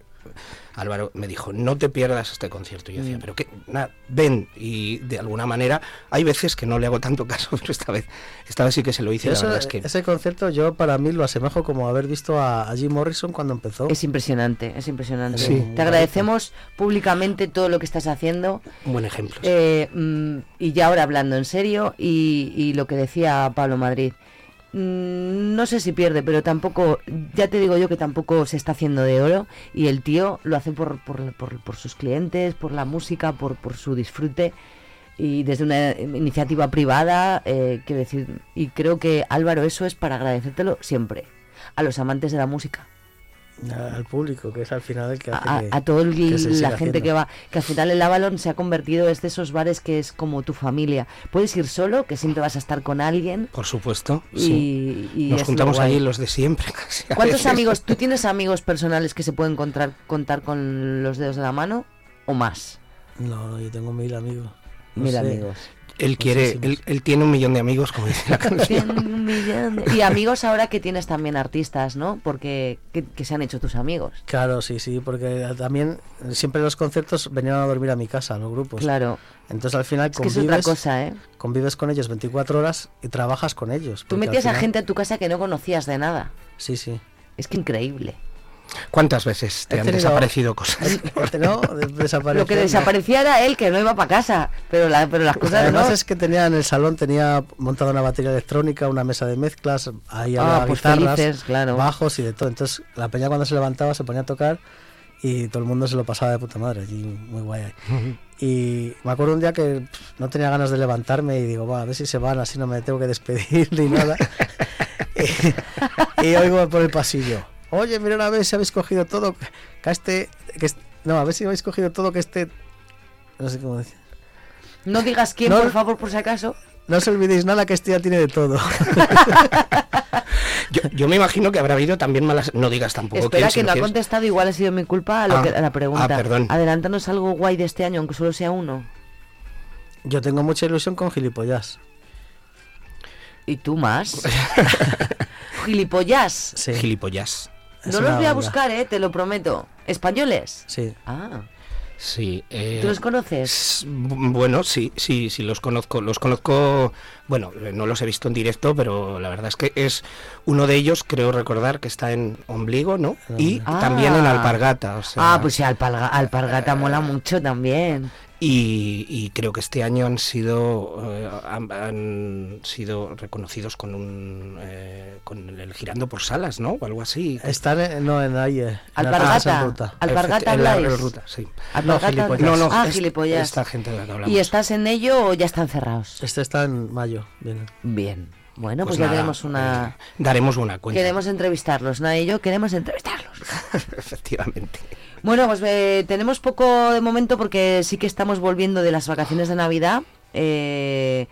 Álvaro me dijo, no te pierdas este concierto. Y yo Mm. decía, pero que, nada, ven. Y de alguna manera, hay veces que no le hago tanto caso, pero esta vez, esta vez sí que se lo hice. La Eso- verdad es que Ese concierto yo para mí lo asemejo como haber visto a, a Jim Morrison cuando empezó. Es impresionante, es impresionante. Sí. Te agradecemos públicamente todo lo que estás haciendo. un buen ejemplo. Eh, mm, y ya ahora hablando en serio, y, y lo que decía Pablo Madrid, mm, no sé si pierde, pero tampoco, ya te digo yo que tampoco se está haciendo de oro y el tío lo hace por, por, por- por sus clientes, por la música, por, por su disfrute y desde una iniciativa privada, eh, quiero decir, y creo que Álvaro eso es para agradecértelo siempre, a los amantes de la música. Al público, que es al final el que hace a, que- a toda que se siga la gente haciendo. que va, que al final el Avalon se ha convertido, es de esos bares que es como tu familia. Puedes ir solo, que siempre vas a estar con alguien. Por supuesto, Y- sí. y Nos juntamos lo allí los de siempre. casi ¿Cuántos amigos, tú tienes amigos personales que se pueden encontrar, contar con los dedos de la mano o más? No, no, yo tengo mil amigos. No Mil sé. amigos. Él quiere, él, él tiene un millón de amigos, como dice la canción. Un millón Y amigos ahora que tienes también artistas, ¿no? Porque que, que se han hecho tus amigos. Claro, sí, sí, porque también siempre los conciertos venían a dormir a mi casa, los grupos. Claro. Entonces al final Es que es convives, otra cosa, ¿eh? convives con ellos 24 horas y trabajas con ellos. Tú metías a gente a tu casa que no conocías de nada. Sí, sí. Es que increíble. ¿Cuántas veces te han tenido- desaparecido cosas? No, Lo que desaparecía era él, que no iba para casa. Pero, la, pero las cosas Además no. es que tenía en el salón tenía montada una batería electrónica, una mesa de mezclas, ahí Ah, había pues guitarras, felices, claro. bajos y de todo. Entonces la peña cuando se levantaba se ponía a tocar y todo el mundo se lo pasaba de puta madre, allí muy guay. ahí. Y me acuerdo un día que pff, no tenía ganas de levantarme y digo, va, a ver si se van, así no me tengo que despedir ni nada. y, y oigo por el pasillo, oye, mira a ver si habéis cogido todo, que este, que no, a ver si habéis cogido todo, que este, no sé cómo decir. No digas quién, No- por favor, por si acaso. No os olvidéis nada que este ya tiene de todo. Yo, yo me imagino que habrá habido también malas. No digas tampoco Espera, quién, si que no ha quieres. contestado, igual ha sido mi culpa a, lo Ah, que- a la pregunta. ah, perdón. Adelántanos algo guay de este año, aunque solo sea uno. Yo tengo mucha ilusión con gilipollas. ¿Y tú más? Gilipollas. Sí. Gilipollas. Es No los voy a buscar, eh, te lo prometo. ¿Españoles? Sí. Ah. Sí. eh, ¿Tú los conoces? Bueno, sí, sí, sí, los conozco. Los conozco, bueno, eh, no los he visto en directo, pero la verdad es que es uno de ellos, creo recordar, que está en Ombligo, ¿no? Y Ah. también en Alpargata. o sea, Ah, pues sí, Alparga- Alpargata mola mucho también. Y, y creo que este año han sido eh, han, han sido reconocidos con un eh, con el girando por salas, ¿no? O algo así. Están en, no en ahí. eh, Alpargata. En Ruta. Alpargata En la- en ruta, sí. Alpargata- gilipollas. No, no, Ah, es- gilipollas. esta gente de la que hablamos. ¿Y estás en ello o ya están cerrados? Este está en mayo. Bien. Bien. Bueno, pues, Pues ya nada, tenemos una... eh, daremos una cuenta. Queremos entrevistarlos, ¿no? Y yo queremos entrevistarlos. Efectivamente. Bueno, pues eh, tenemos poco de momento porque sí que estamos volviendo de las vacaciones de Navidad. Eh,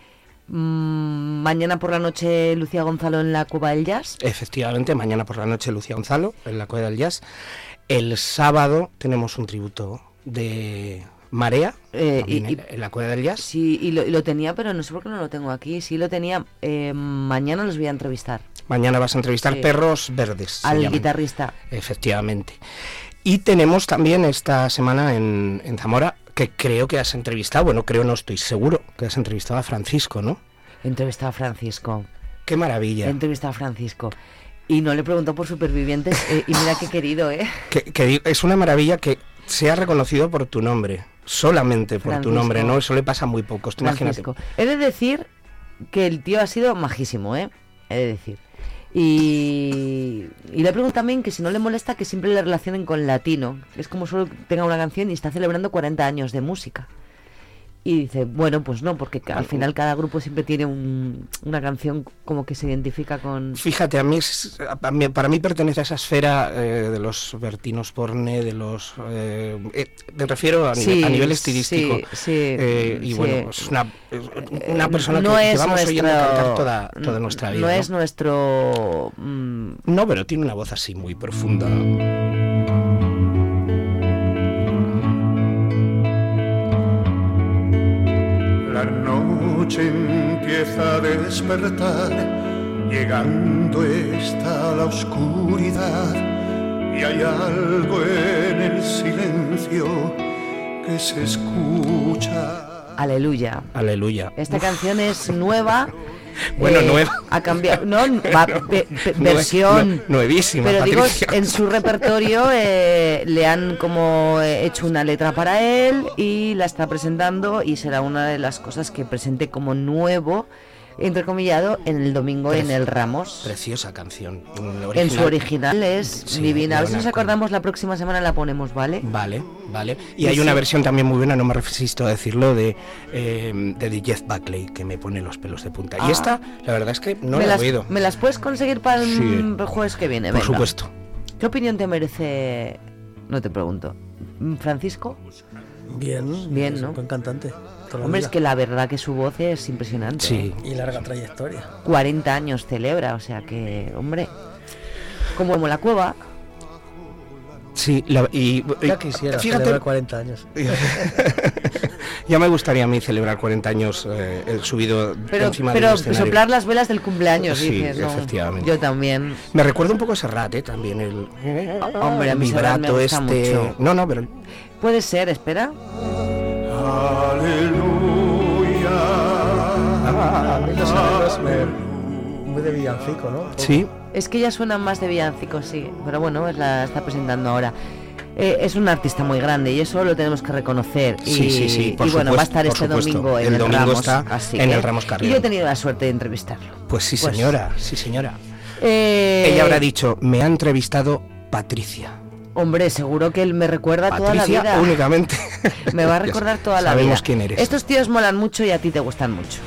mm, mañana por la noche Lucía Gonzalo en la Cueva del Jazz. Efectivamente, mañana por la noche Lucía Gonzalo en la Cueva del Jazz. El sábado tenemos un tributo de Marea Eh, y- en, en la Cueva del Jazz. Sí, y lo, y lo tenía, pero no sé por qué no lo tengo aquí. Sí lo tenía. eh, mañana los voy a entrevistar. Mañana vas a entrevistar Sí. Perros Verdes. Al guitarrista. Efectivamente. Y tenemos también esta semana en, en Zamora, que creo que has entrevistado, bueno, creo no estoy seguro, que has entrevistado a Francisco, ¿no? He entrevistado a Francisco. Qué maravilla. He entrevistado a Francisco. Y no le preguntó por supervivientes. eh, y mira qué querido, ¿eh? Que, que di- es una maravilla que sea reconocido por tu nombre, solamente por tu nombre, ¿no? Eso le pasa a muy pocos, tú imagínate. Francisco. He de decir que el tío ha sido majísimo, ¿eh? He de decir. Y, y le he preguntado también que si no le molesta que siempre le relacionen con latino. Es como solo tenga una canción y está celebrando 40 años de música. Y dice, bueno, pues no, porque al final cada grupo siempre tiene un- una canción como que se identifica con... Fíjate, a mí, es- a mí- para mí pertenece a esa esfera eh, de los Bertinos Porne, de los... eh, eh, me refiero a, nivel, Sí, a nivel estilístico. sí, sí, Eh, y sí. bueno, es una, una persona no que es llevamos oyendo nuestro- cantar toda, toda nuestra vida. No ¿no? es nuestro... mm, No, pero tiene una voz así muy profunda. Noche empieza a despertar, llegando está la oscuridad y hay algo en el silencio que se escucha. Aleluya. Aleluya. Esta canción es nueva. Bueno, eh, nueva. Ha cambiado. No, va, pe- pe- Nue- versión. nue- nuevísima, Pero digo, en su repertorio eh, le han como eh, hecho una letra para él y la está presentando y será una de las cosas que presente como nuevo entrecomillado, en el domingo en el Ramos. Preciosa canción. En su original es Sí, divina. A ver si nos acordamos la próxima semana la ponemos, ¿vale? Vale, vale. Y Y hay una sí. versión también muy buena, no me resisto a decirlo, de, eh, de The Jeff Buckley, que me pone los pelos de punta. Ah. Y esta, la verdad es que no ¿Me la he las, oído. ¿Me las puedes conseguir para el Sí. mm, jueves que viene? Por Venga. supuesto. ¿Qué opinión te merece? No te pregunto. Mm, ¿Francisco? Bien, Bien, ¿no? un buen cantante. Hombre, es que la verdad que su voz es impresionante. Sí. Y larga trayectoria. 40 años celebra, o sea que, hombre, como, como la cueva. Sí, la- y, y- Ya quisiera fíjate, celebrar 40 años. ya me gustaría a mí celebrar 40 años eh, el subido Pero, encima pero de escenario. soplar las velas del cumpleaños, Sí, dices, ¿no? efectivamente. Yo también. Me recuerda un poco a Serrat, ¿eh? También el Hombre, a mí me vibrato gusta este. mucho. No, no, pero Puede ser, espera. A mí los arreglos me- muy de villancico, ¿no? sí. Es que ya suena más de villancico, sí. Pero bueno, es la está presentando ahora. Eh, es un artista muy grande y eso lo tenemos que reconocer. Y, Sí, sí, sí, por y bueno, va a estar este supuesto. domingo en El el, domingo Ramos. está así en que- el Ramos Y Carrión. yo he tenido la suerte de entrevistarlo. Pues sí, Pues- señora, sí, señora. Eh, Ella habrá dicho, me ha entrevistado Patricia. Hombre, seguro que él me recuerda toda la vida. únicamente. Me va a recordar toda la vida. Sabemos quién eres. Estos tíos molan mucho y a ti te gustan mucho.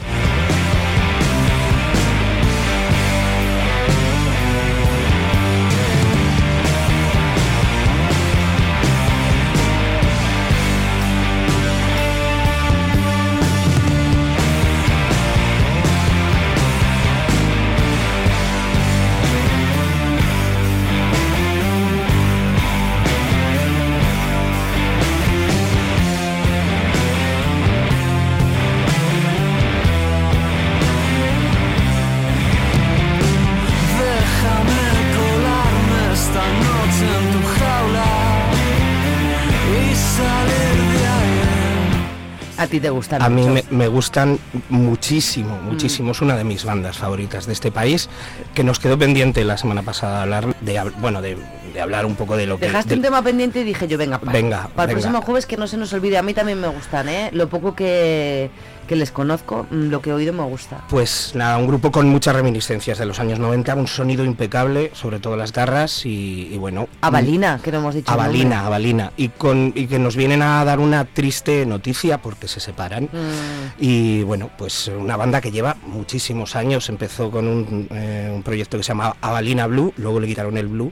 Ti te gustan A mí me, me gustan muchísimo, muchísimo. Es una de mis bandas favoritas de este país, que nos quedó pendiente la semana pasada hablar de, bueno, de, de hablar un poco de lo que... Dejaste un tema pendiente y dije yo, venga, para, Venga, para el venga. próximo jueves que no se nos olvide. A mí también me gustan, ¿eh? Lo poco que, que les conozco, mm, lo que he oído me gusta. Pues nada, un grupo con muchas reminiscencias de los años 90, un sonido impecable, sobre todo las garras y, y bueno... Avalina, que no hemos dicho. Avalina, Avalina. Y, con, y que nos vienen a dar una triste noticia porque se separan. Mm. Y bueno, pues una banda que lleva muchísimos años. Empezó con un, eh, un proyecto que se llama Avalina Blue, luego le quitaron el Blue.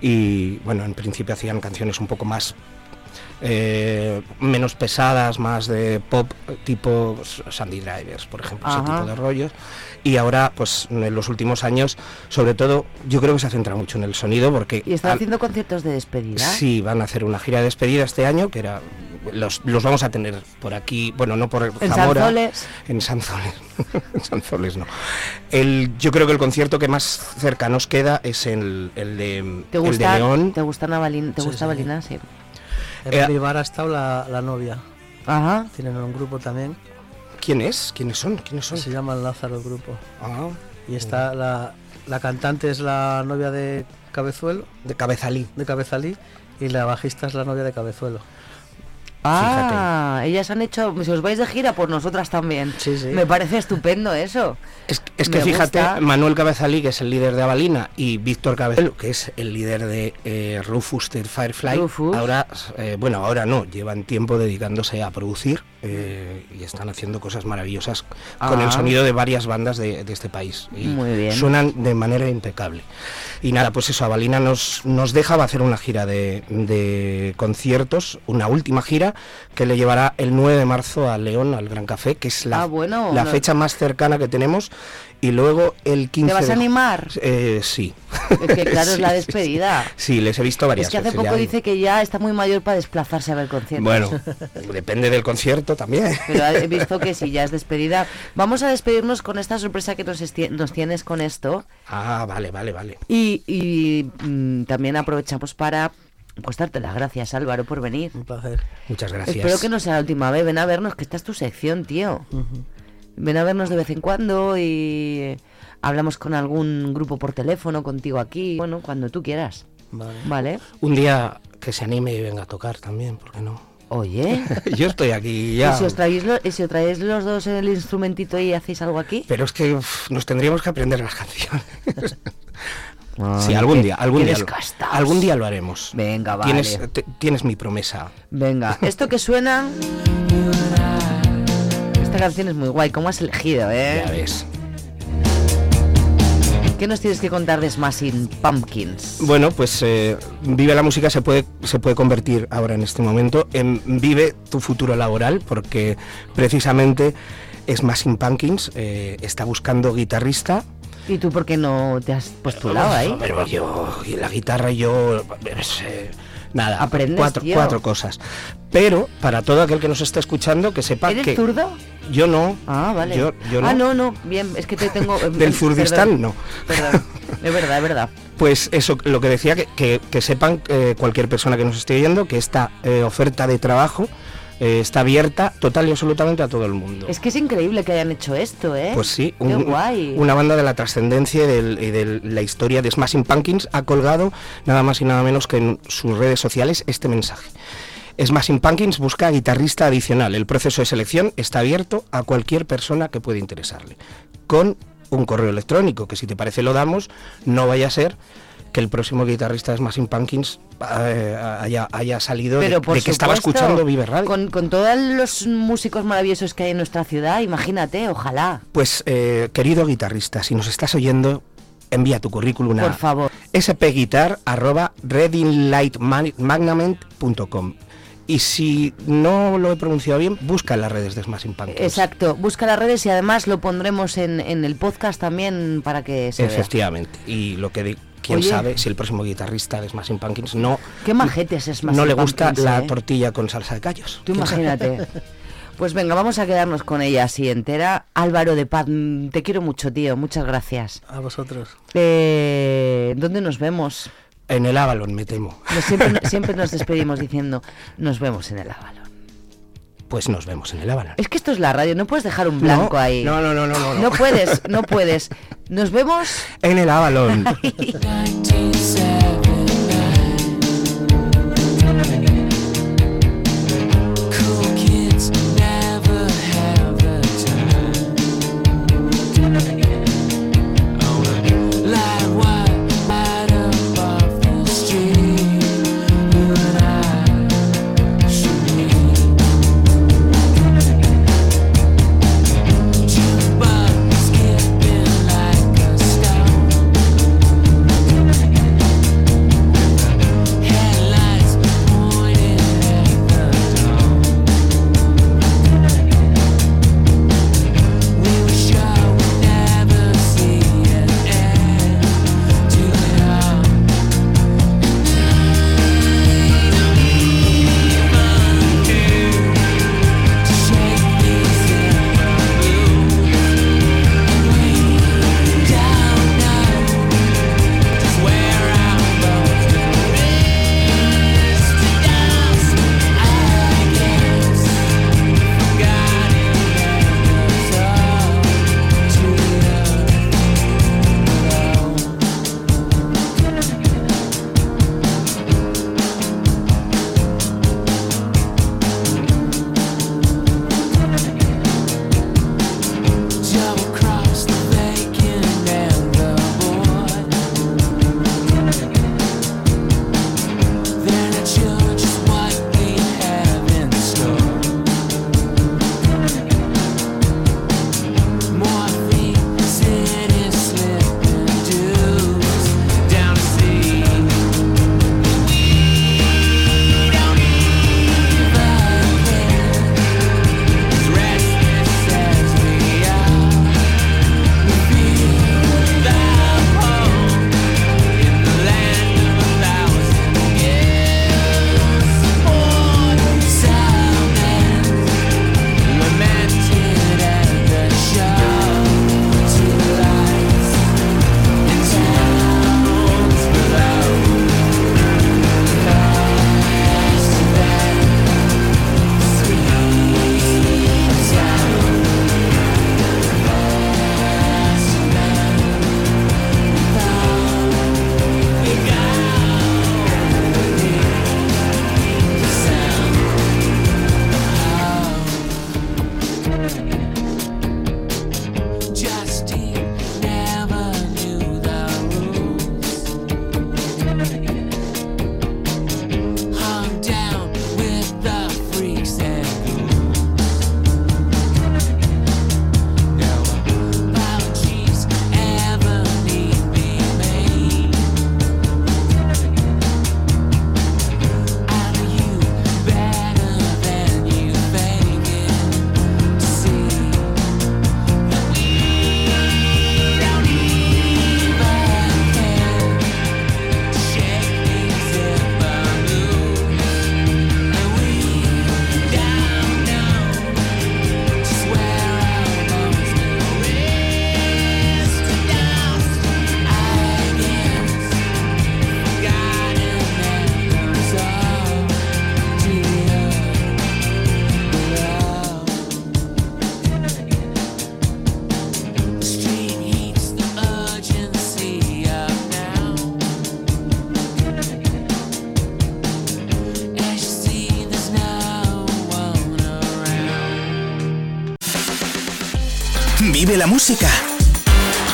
Y bueno, en principio hacían canciones un poco más. Eh, menos pesadas, más de pop tipo Sandy Drivers, por ejemplo, ese tipo de rollos. Y ahora, pues en los últimos años, sobre todo, yo creo que se centra mucho en el sonido porque Y están han- haciendo conciertos de despedida. Sí, van a hacer una gira de despedida este año, que era los, los vamos a tener por aquí, bueno, no por En Zamora, Sanzoles. en Sanzoles, en Sanzoles no. El, yo creo que el concierto que más cerca nos queda es el, el de, ¿Te el de gusta, León. ¿te gusta Navalin- ¿Te Sí, gusta sí. Sí. En Eh, ha estado la, la novia. Ajá. Tienen un grupo también. ¿Quién es? ¿Quiénes son? ¿Quiénes son? Se llama Lázaro el grupo. Ah, Y está la, la cantante es la novia de Cabezuelo, de Cabezalí. de Cabezalí, y la bajista es la novia de Cabezuelo. Ah, ellas han hecho, si os vais de gira, pues nosotras también. Sí, sí. Me parece estupendo eso. Es, es que Me fíjate, gusta. Manuel Cabezalí, que es el líder de Avalina, y Víctor Cabezalo, que es el líder de eh, Rufus the Firefly, Rufus. ahora, eh, bueno, ahora no, llevan tiempo dedicándose a producir eh, y están haciendo cosas maravillosas con Ah. el sonido de varias bandas de, de este país. Y Muy bien. Suenan de manera impecable. Y nada, pues eso, Avalina nos, nos deja, va a hacer una gira de, de conciertos, una última gira que le llevará el 9 de marzo a León, al Gran Café, que es la, Ah, bueno, la no- fecha más cercana que tenemos. Y luego el 15 ¿Te vas de a animar? Eh, sí. Es que claro, es Sí, la sí, despedida. Sí, les he visto varias Es que hace veces poco ya. dice que ya está muy mayor para desplazarse a ver conciertos. Bueno, depende del concierto también. Pero he visto que si ya es despedida. Vamos a despedirnos con esta sorpresa que nos, nos tienes con esto. Ah, vale, vale, vale. Y, y, mm, también aprovechamos para pues darte las gracias, Álvaro, por venir. Un placer. Muchas gracias. Espero que no sea la última vez. Ven a vernos, que esta es tu sección, tío. Ven a vernos de vez en cuando y hablamos con algún grupo por teléfono, contigo aquí. Bueno, cuando tú quieras. Vale. Vale. Un día que se anime y venga a tocar también, ¿por qué no? Oye. Yo estoy aquí ¿Y ya. si, os traéis lo- y si os traéis los dos el instrumentito y hacéis algo aquí? Pero es que uf, nos tendríamos que aprender las canciones. sí, algún día, algún día, lo, algún día lo haremos. Venga, vale. Tienes, te- tienes mi promesa. Venga, esto que suena... Canción es muy guay, ¿cómo has elegido, eh? Ya ves. ¿Qué nos tienes que contar de Smashing Pumpkins? Bueno, pues eh, Vive la música se puede, se puede convertir ahora en este momento en Vive tu futuro laboral, porque precisamente Smashing Pumpkins eh, está buscando guitarrista. ¿Y tú por qué no te has postulado ahí? Pero yo, y la guitarra yo, eh, nada, Aprendes, cuatro, tío. cuatro cosas. Pero para todo aquel que nos esté escuchando, que sepa ¿Eres que zurdo? yo no. Ah, vale. Yo, yo no. Ah, no, no, bien, es que te tengo... eh, Del Zurdistán, perdón, no. Perdón, es verdad, es verdad. Pues eso, lo que decía, que, que- que sepan eh, cualquier persona que nos esté oyendo que esta eh, oferta de trabajo eh, está abierta total y absolutamente a todo el mundo. Es que es increíble que hayan hecho esto, ¿eh? Pues sí, Qué guay. una banda de la trascendencia y, del- y de la historia de Smashing Pumpkins ha colgado nada más y nada menos que en sus redes sociales este mensaje. Smashing Pumpkins busca guitarrista adicional. El proceso de selección está abierto a cualquier persona que pueda interesarle. Con un correo electrónico, que si te parece lo damos, no vaya a ser que el próximo guitarrista de Smashing Pumpkins eh, haya, haya salido de, Pero por de que estaba escuchando Vive Radio. Con, con todos los músicos maravillosos que hay en nuestra ciudad, imagínate, ojalá. Pues, eh, querido guitarrista, si nos estás oyendo, envía tu currículum a Por favor. spguitar.readinglightmagnament.com y si no lo he pronunciado bien, busca las redes de Smashing Pumpkins. Exacto, busca las redes y además lo pondremos en, en el podcast también para que se vea. Efectivamente. Y lo que quién Oye. sabe si el próximo guitarrista de Smashing Pumpkins no Qué majetes es Smashing no le gusta Pumpkins, la ¿eh? tortilla con salsa de callos. Tú imagínate. Pues venga, vamos a quedarnos con ella así entera. Álvaro de Paz, te quiero mucho, tío. Muchas gracias. A vosotros. Eh, ¿Dónde nos vemos? En el Avalon, me temo. Siempre, siempre nos despedimos diciendo, nos vemos en el Avalon. Pues nos vemos en el Avalon. Es que esto es la radio, no puedes dejar un blanco No, ahí. no, no, no, no, no. No puedes, no puedes. Nos vemos. En el Avalon. la música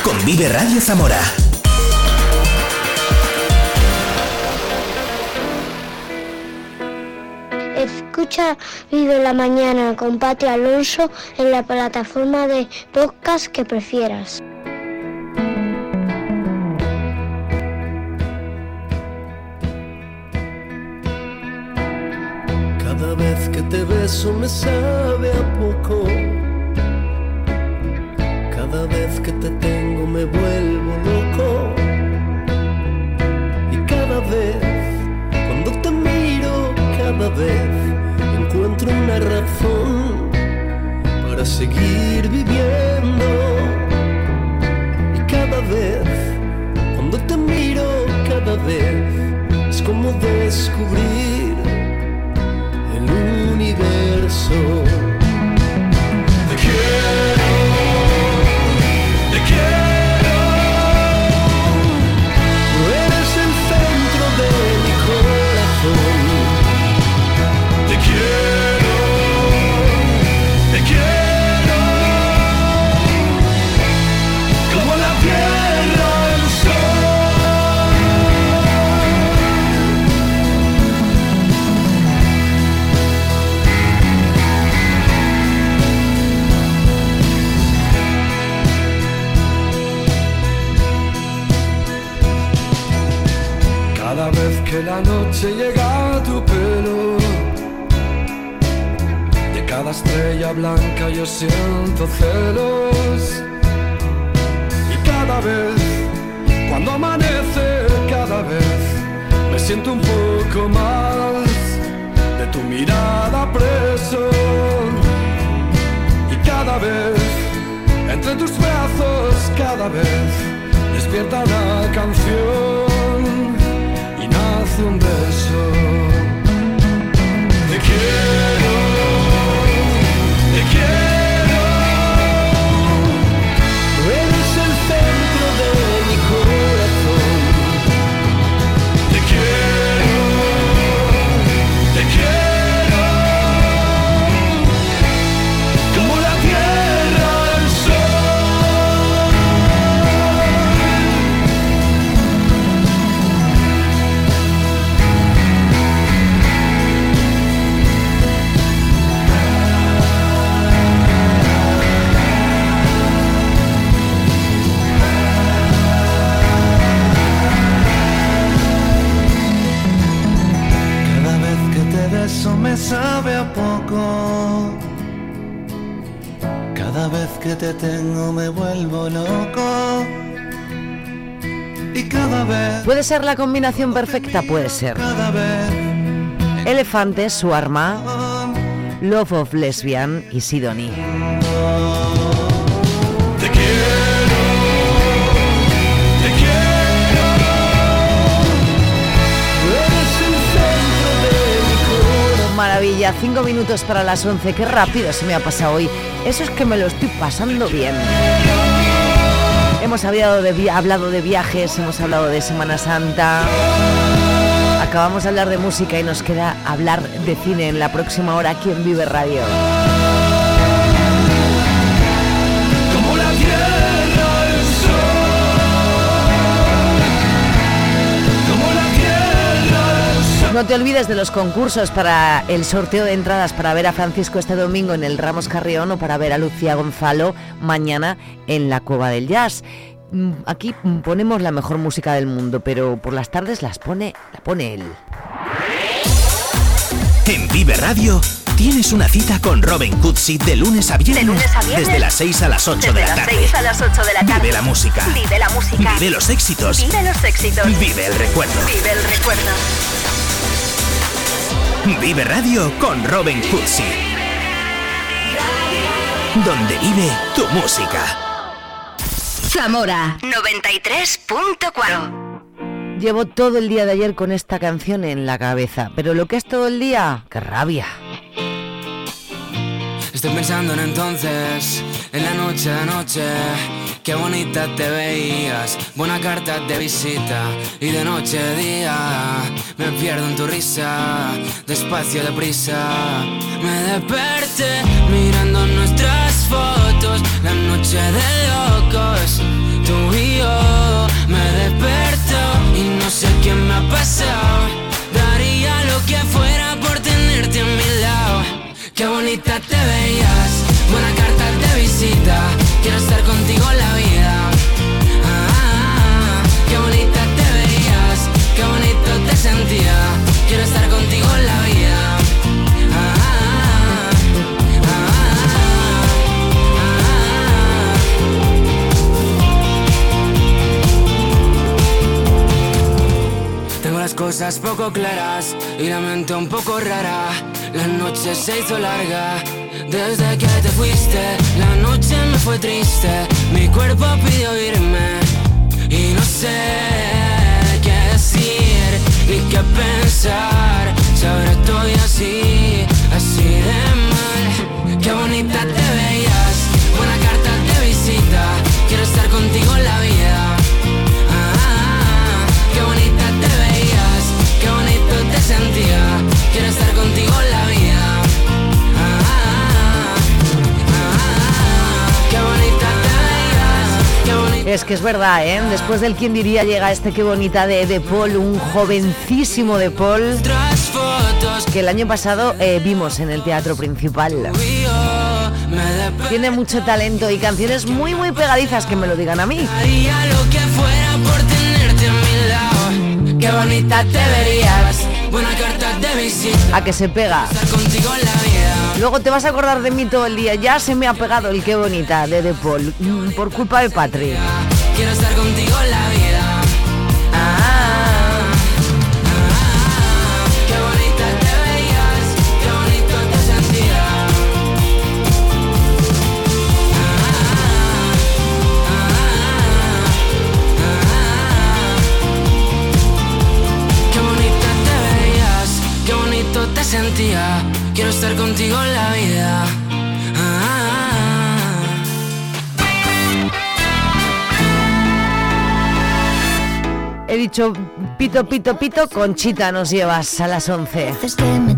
con Vive Radio Zamora. Escucha Vive la Mañana con Pati Alonso en la plataforma de podcast que prefieras. Cada vez que te beso me sabe a poco. Me vuelvo loco. Y cada vez, cuando te miro, cada vez encuentro una razón para seguir viviendo. Y cada vez, cuando te miro, cada vez es como descubrir el universo. La noche llega tu pelo, de cada estrella blanca yo siento celos. Y cada vez, cuando amanece, cada vez me siento un poco más de tu mirada preso. Y cada vez, entre tus brazos, cada vez despierta una canción un beso. Te quiero, me sabe a poco. Cada vez que te tengo me vuelvo loco. Y cada vez, ¿Puede ser la combinación perfecta? Puede ser. cada vez, Elefante, su arma, Love of Lesbian y Sidonie. Cinco minutos para las 11. Qué rápido se me ha pasado hoy. Eso es que me lo estoy pasando bien. Hemos hablado de, vi- hablado de viajes, hemos hablado de Semana Santa. Acabamos de hablar de música y nos queda hablar de cine en la próxima hora aquí en Vive Radio. No te olvides de los concursos para el sorteo de entradas para ver a Francisco este domingo en el Ramos Carrión o para ver a Lucía Gonzalo mañana en la Cueva del Jazz. Mm, Aquí ponemos la mejor música del mundo, pero por las tardes las pone, la pone él. En Vive Radio tienes una cita con Robin Cutsi de lunes a viernes, De lunes a viernes. desde las 6 a las 8 Desde de la las tarde. 6 a las 8 de la tarde. Vive la música. Vive la música. Vive los éxitos. Vive los éxitos. Vive el recuerdo. Vive el recuerdo. Vive Radio con Robin Cutsi. Donde vive tu música. Zamora 93.4 Llevo todo el día de ayer con esta canción en la cabeza, pero lo que es todo el día, qué rabia. Estoy pensando en entonces, en la noche de noche, qué bonita te veías, buena carta de visita y de noche a día me pierdo en tu risa, despacio deprisa, me desperté mirando nuestras fotos, la noche de locos. Tú y yo me desperto y no sé qué me ha pasado. Daría lo que fuera Qué bonita te veías, buena carta de visita. Quiero estar contigo la vida. Ah, qué bonita te veías, qué bonito te sentía. Quiero estar contigo la vida. Ah, Tengo las cosas poco claras y la mente un poco rara. La noche se hizo larga desde que te fuiste. La noche me fue triste, mi cuerpo pidió irme y no sé qué decir ni qué pensar. Si ahora estoy así, así de mal. Qué bonita te veías, buena carta de visita. Quiero estar contigo en la vida. Ah, qué bonita te veías, qué bonito te sentía. Quiero estar contigo en la Es que es verdad, ¿eh? Después del quien diría llega este qué bonita de De Paul, un jovencísimo De Paul que el año pasado eh, vimos en el teatro principal. Tiene mucho talento y canciones muy muy pegadizas que me lo digan a mí. Haría lo que fuera por tenerte a mi lado. Qué bonita te verías, buena carta de visita. A que se pega. Contigo en la vida. Luego te vas a acordar de mí todo el día. Ya se me ha pegado el qué bonita de De Paul mm, por culpa de Patri. Quiero estar contigo en la vida. Ah, ah, qué bonita te veías, qué bonito te sentía. Qué bonita te veías, qué bonito te sentía. Quiero estar contigo en la vida. Dicho pito, pito, pito, Conchita nos llevas a las 11. veces que me